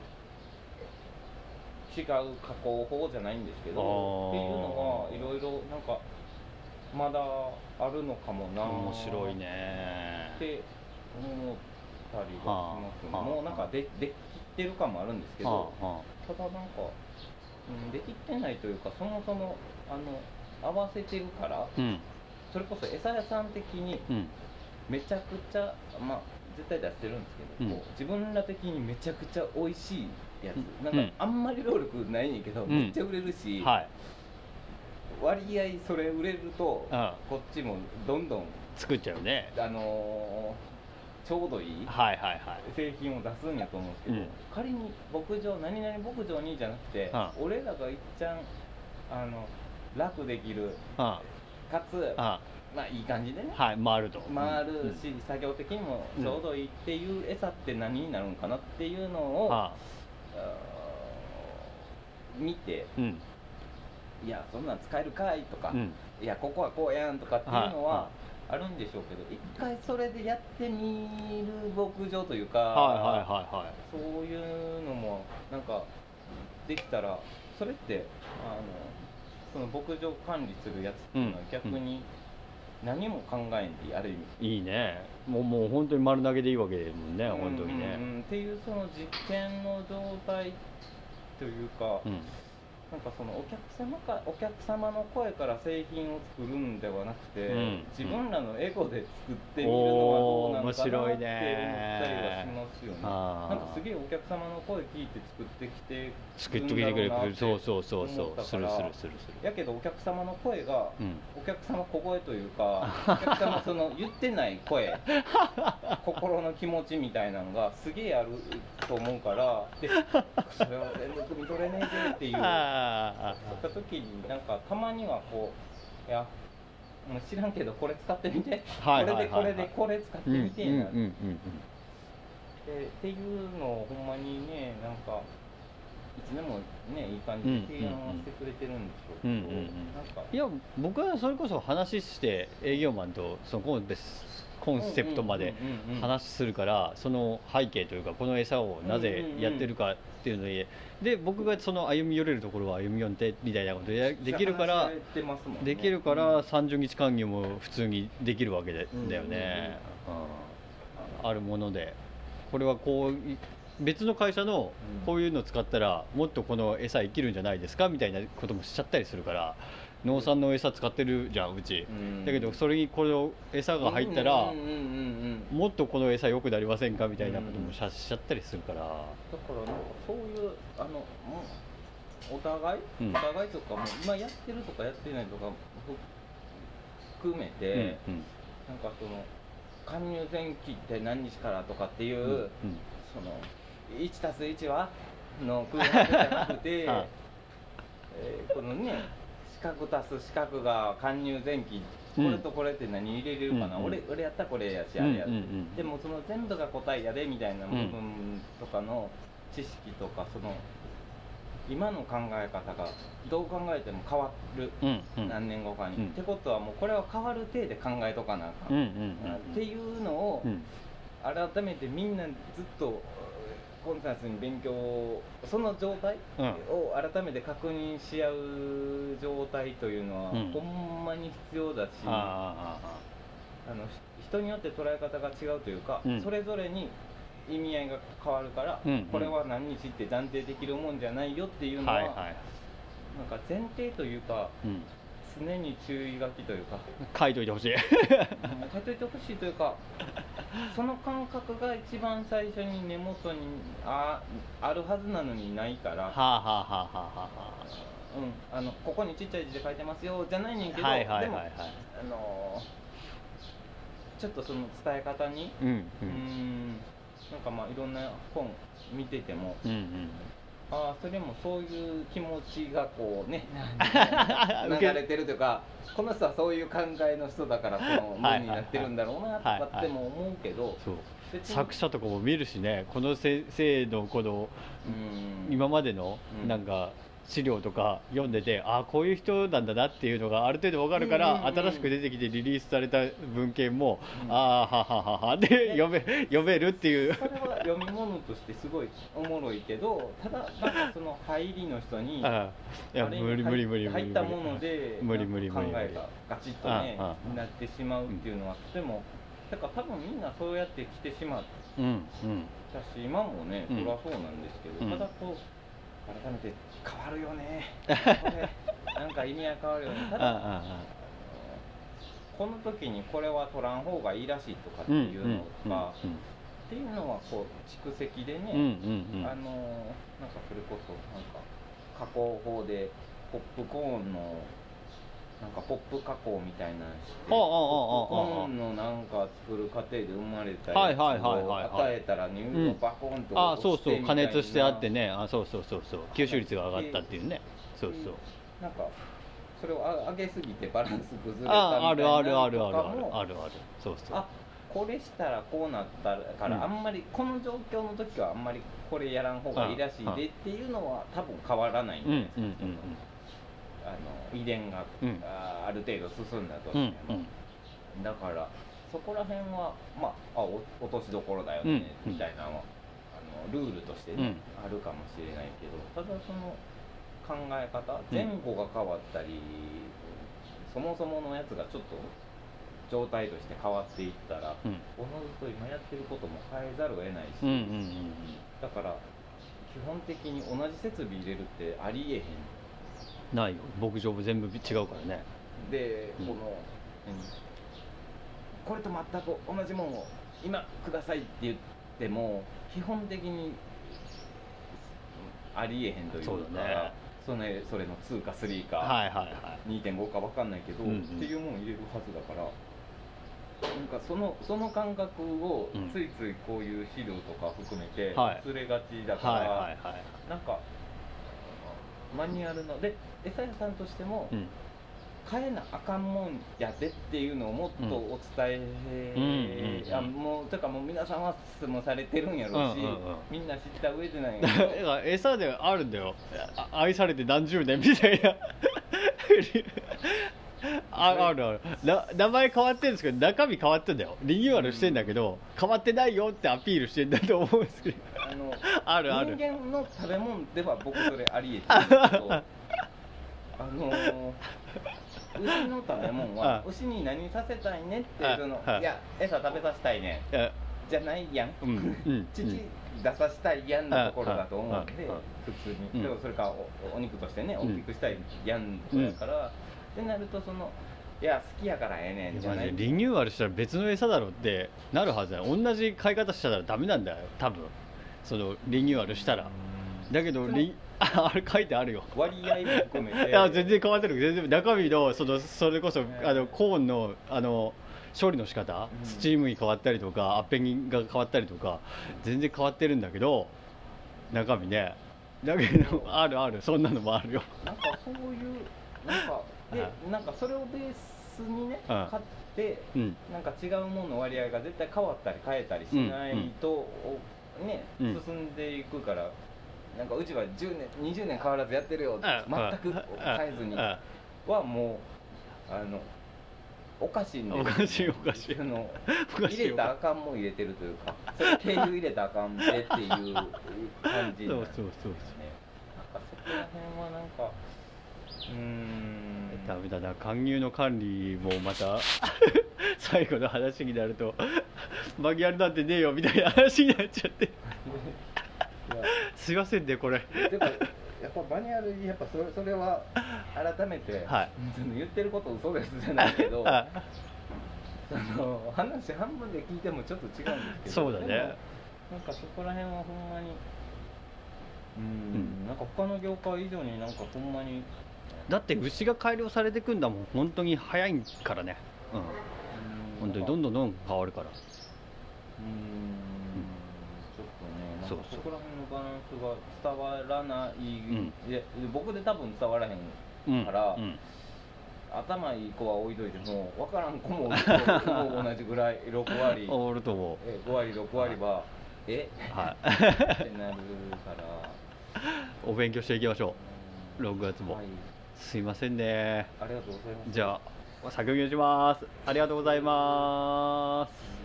違う加工法じゃないんですけどっていうのはいろいろなんかまだあるのかもな面白いね。って思ったりはしますね、はあもうなんかでできてる感もあるんですけど、ただなんか、うん、できてないというかそもそもあの合わせてるからあうん。それこそ餌屋さん的にうん。めちゃくちゃまあ絶対出してるんですけど、うん。自分ら的にめちゃくちゃ美味しいやつ、うん。なんかあんまり労力ないねんけど、ん。めっちゃ売れるし、はい。割合それ売れると、あこっちもどんどん作っちゃうね。あのーちょうどいい？はいはいはい。製品を出すんやと思うんですけど、うん。仮に牧場何々牧場にじゃなくて、あ俺らがいっちゃんあの楽できるあかつあまあいい感じでねはい回ると。回るし、作業的にもちょうどいいっていう餌って何になるんかなっていうのを、見てうん。いやそんなん使えるかいとか、うん。いやここはこうやんとかっていうのはあるんでしょうけど一回それでやってみる牧場というか、はいはいはいはい。そういうのもなんかできたらそれってあのその牧場管理するやつっていうのは逆に何も考えんでいいある意味。いいね。もうもう本当に丸投げでいいわけですもんねうん本当にね。うんうんっていうその実験の状態というか、うんなんかそのお客様かお客様の声から製品を作るんではなくて、うん自分らのエゴで作ってみるのはどうなのかなって思ったりはしますよね。なんかすげえお客様の声聞いて作ってきて作ってきてくれる。そうそうそうそう。するするするする。やけどお客様の声が、うん。お客様小声というか お客様その言ってない声 心の気持ちみたいなのがすげえあると思うからでそれは全部汲み取れねえぜっていう あそういった時になんかたまにはこういや知らんけどこれ使ってみて、はいこれでこれでこれ使ってうんうんみてえな、うんうん。でっていうのをほんまにねなんかいつでもねいい感じで提案はしてくれてるんでしょうけど、うんうんうん。なんか。いや僕はそれこそ話して営業マンとそのコンテコンセプトまでうんうんうんうん。話するからその背景というかこの餌をなぜやってるかっていうのでで僕がその歩み寄れるところは歩み寄ってみたいなことやできるからできるから30日間業も普通にできるわけでうんだよね、うん。あるもので。これはこうい別の会社のうん。こういうの使ったらもっとこの餌生きるんじゃないですか？みたいなこともしちゃったりするから農産の餌使ってるじゃんうち。うん。だけどそれにこの餌が入ったらうんうんうんうんもっとこの餌良くなりませんかみたいなこともしちゃしちゃったりするから。だからなんかそういうあのお互い、うん。お互いとかも今やってるとかやってないとか含めて、うんうん。なんかその加入前期って何日からとかっていう、うんその1たす1はの空白じゃなくて、はい。えーこのね四角足す四角が加入前期これとこれって何入れれるかな、うん俺俺やったらこれやしうんあれや、うんうんでもその全部が答えやでみたいな部分とかの知識とかその今の考え方がどう考えても変わる、何年後かに、うんってことはもうこれは変わる体で考えとかなあかん、っていうのをうん。改めてみんなずっとコンサートに勉強その状態うん。を改めて確認し合う状態というのは、うん。ほんまに必要だしああのひ人によって捉え方が違うというか、うん。それぞれに意味合いが変わるから、うんうん。これは何日って断定できるもんじゃないよっていうのは、あはいはい。なんか前提というかうん常に注意書きというか。書いといてほしい。書いといてほしいというかその感覚が一番最初に根元にああるはずなのにないから、はあはあはあはあはうん、あのここにちっちゃい字で書いてますよじゃないねんけど、はいはいはいはい。あのーちょっとその伝え方にうんううんんなんかまあいろんな本見ててもうんうんああそれもそういう気持ちがこうね 流れてるというかこの人はそういう考えの人だからこの文になってるんだろうなとかっても思うけど作者とかも見るしねこの先生のこのうん。今までのうん。なんか資料とか読んでて、ああこういう人なんだなっていうのがある程度わかるから、新しく出てきてリリースされた文献も、うん。ああははははで読め読めるっていう。それは読み物としてすごいおもろいけどただなんかその入りの人にああいや無理無理無理無理入ったもので無理無理無理無理。考えがガチッとねなってしまうっていうのはとてもだから多分みんなそうやって来てしまっうんうん。今もねそうん。りゃそうなんですけど、うん。ただこう改めて変わるよね。なんか意味は変わるよね。ただこの時にこれは取らん方がいいらしいとかってうんいうのとか、っていうのはこう蓄積でね、うんうんうん。あのなんかそれこそなんか加工法でポップコーンのなんかポップ加工みたいなのしてああああああポップコーンのなんか作る過程で生まれたやつを与えたら乳をバコンとああそうそう加熱してあってね。あそうそうそうそう。吸収率が上がったっていうね。そうそう。なんかそれをあ上げすぎてバランス崩れたみたいあああるあるなあるあるあるあるある。そうそうあこれしたらこうなったから、うん。あんまりこの状況の時はあんまりこれやらん方がいいらしいでっていうのは多分変わらないんうんですよ、うんうんあの遺伝が、うん。あある程度進んだとうんしても、うんだからそこら辺はまああお落としどころだよね、うんみたいなのはあのルールとしてね、うん。あるかもしれないけどただその考え方前後が変わったり、そもそものやつがちょっと状態として変わっていったら、うん。おのずと今やってることも変えざるを得ないし、だから基本的に同じ設備入れるってありえへんないよ。牧場部全部違うからね。で、うん。この何？これと全く同じもんを今くださいって言っても基本的にありえへんというかそうだね。それそれの2か3か、はいはいはい。2.5か分かんないけど、うんうん。っていうもん入れるはずだからなんかそのその感覚をうん。ついついこういう資料とか含めてはい。忘れがちだから、はいはいはい。なんかマニュアルの。で餌屋さんとしても、うん。変えなあかんもんやでっていうのをもっとお伝え、あもうてかもう皆さんは質問されてるんやろうし、うんうんうん。みんな知った上でなんや だけどから餌であるんだよ。あ愛されて何十年みたいな ああるある。な名前変わってるんですけど中身変わってんだよ。リニューアルしてんだけど、変わってないよってアピールしてんだと思うんですけど。あの あるある。人間の食べ物では僕それありえてるんですけど あのー牛の食べ物はあ。牛に何させたいねってあ。そのあい。や餌食べさせたいねじゃないやん、うん。うん。乳出させたいやんのところだと思うん。で普通に、うんでもそれからおお肉としてねうん大きくしたいやんとだから、ってなるとそのいや好きやからええねんじゃない？でリニューアルしたら別の餌だろうってなるはずだよ同じ飼い方したらダメなんだよ。多分。そのリニューアルしたら。だけどリ ああれ書いてあるよ。割合も含めて。いや全然変わってる全然中身のそのそれこそねあのコーンのあの処理の仕方、うん。スチームに変わったりとかアッペンが変わったりとか全然変わってるんだけど中身ね。だけどあるある。そんなのもあるよ。なんかそういうなんかでなんかそれをベースにねうん買ってうん。なんか違うものの割合が絶対変わったり変えたりしないと、おねうん。進んでいくからなんかうちは10年20年変わらずやってるよ全く変えずにあはもうあのおかしいんでおかしいおかしい。あの入れたらあかんもん入れてるというかそれ経由入れたらあかんでっていう感じそうなんで そうそうねなんかそこら辺はなんかうーんダメだな。勧誘の管理もまた 最後の話になるとマニュアルなんてねえよみたいな話になっちゃって。すいませんねこれ。やっぱマニュアルやっぱそれそれは改めて、はい。言ってること嘘ですじゃないけどあ その話半分で聞いてもちょっと違うんですけどそうだね。なんかそこら辺はほんまにうーん。なんか他の業界以上になんかほんまにだって牛が改良されてくんだもん。本当に早いからね。うん。本当にどんどんどんどん変わるから。うーん。ちょっとねなんかそうそう。そこら辺のバランスが伝わらない、んいや僕で多分伝わらへんうんからうん頭いい子は置いといても分からん子も同じぐらい6割。おると思え5割6割はえ？うはってなるから。い お勉強していきましょう。6月も。はいすいませんねありがとうございますじゃあ作業しますありがとうございます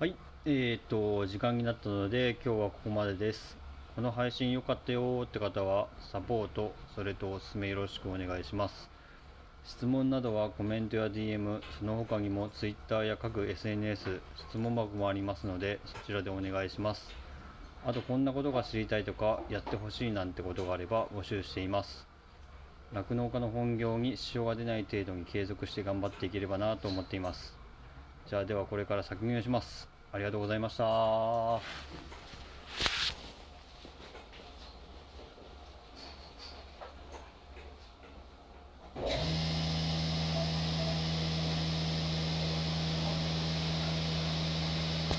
はい、えー、と時間になったので今日はここまでです。この配信良かったよって方はサポート、それとおすすめよろしくお願いします。質問などはコメントや DM、その他にも Twitter や各 SNS、質問箱もありますのでそちらでお願いします。あとこんなことが知りたいとかやってほしいなんてことがあれば募集しています。酪農家の本業に支障が出ない程度に継続して頑張っていければなと思っています。じゃあではこれから削減します。ありがとうございました。Yeah.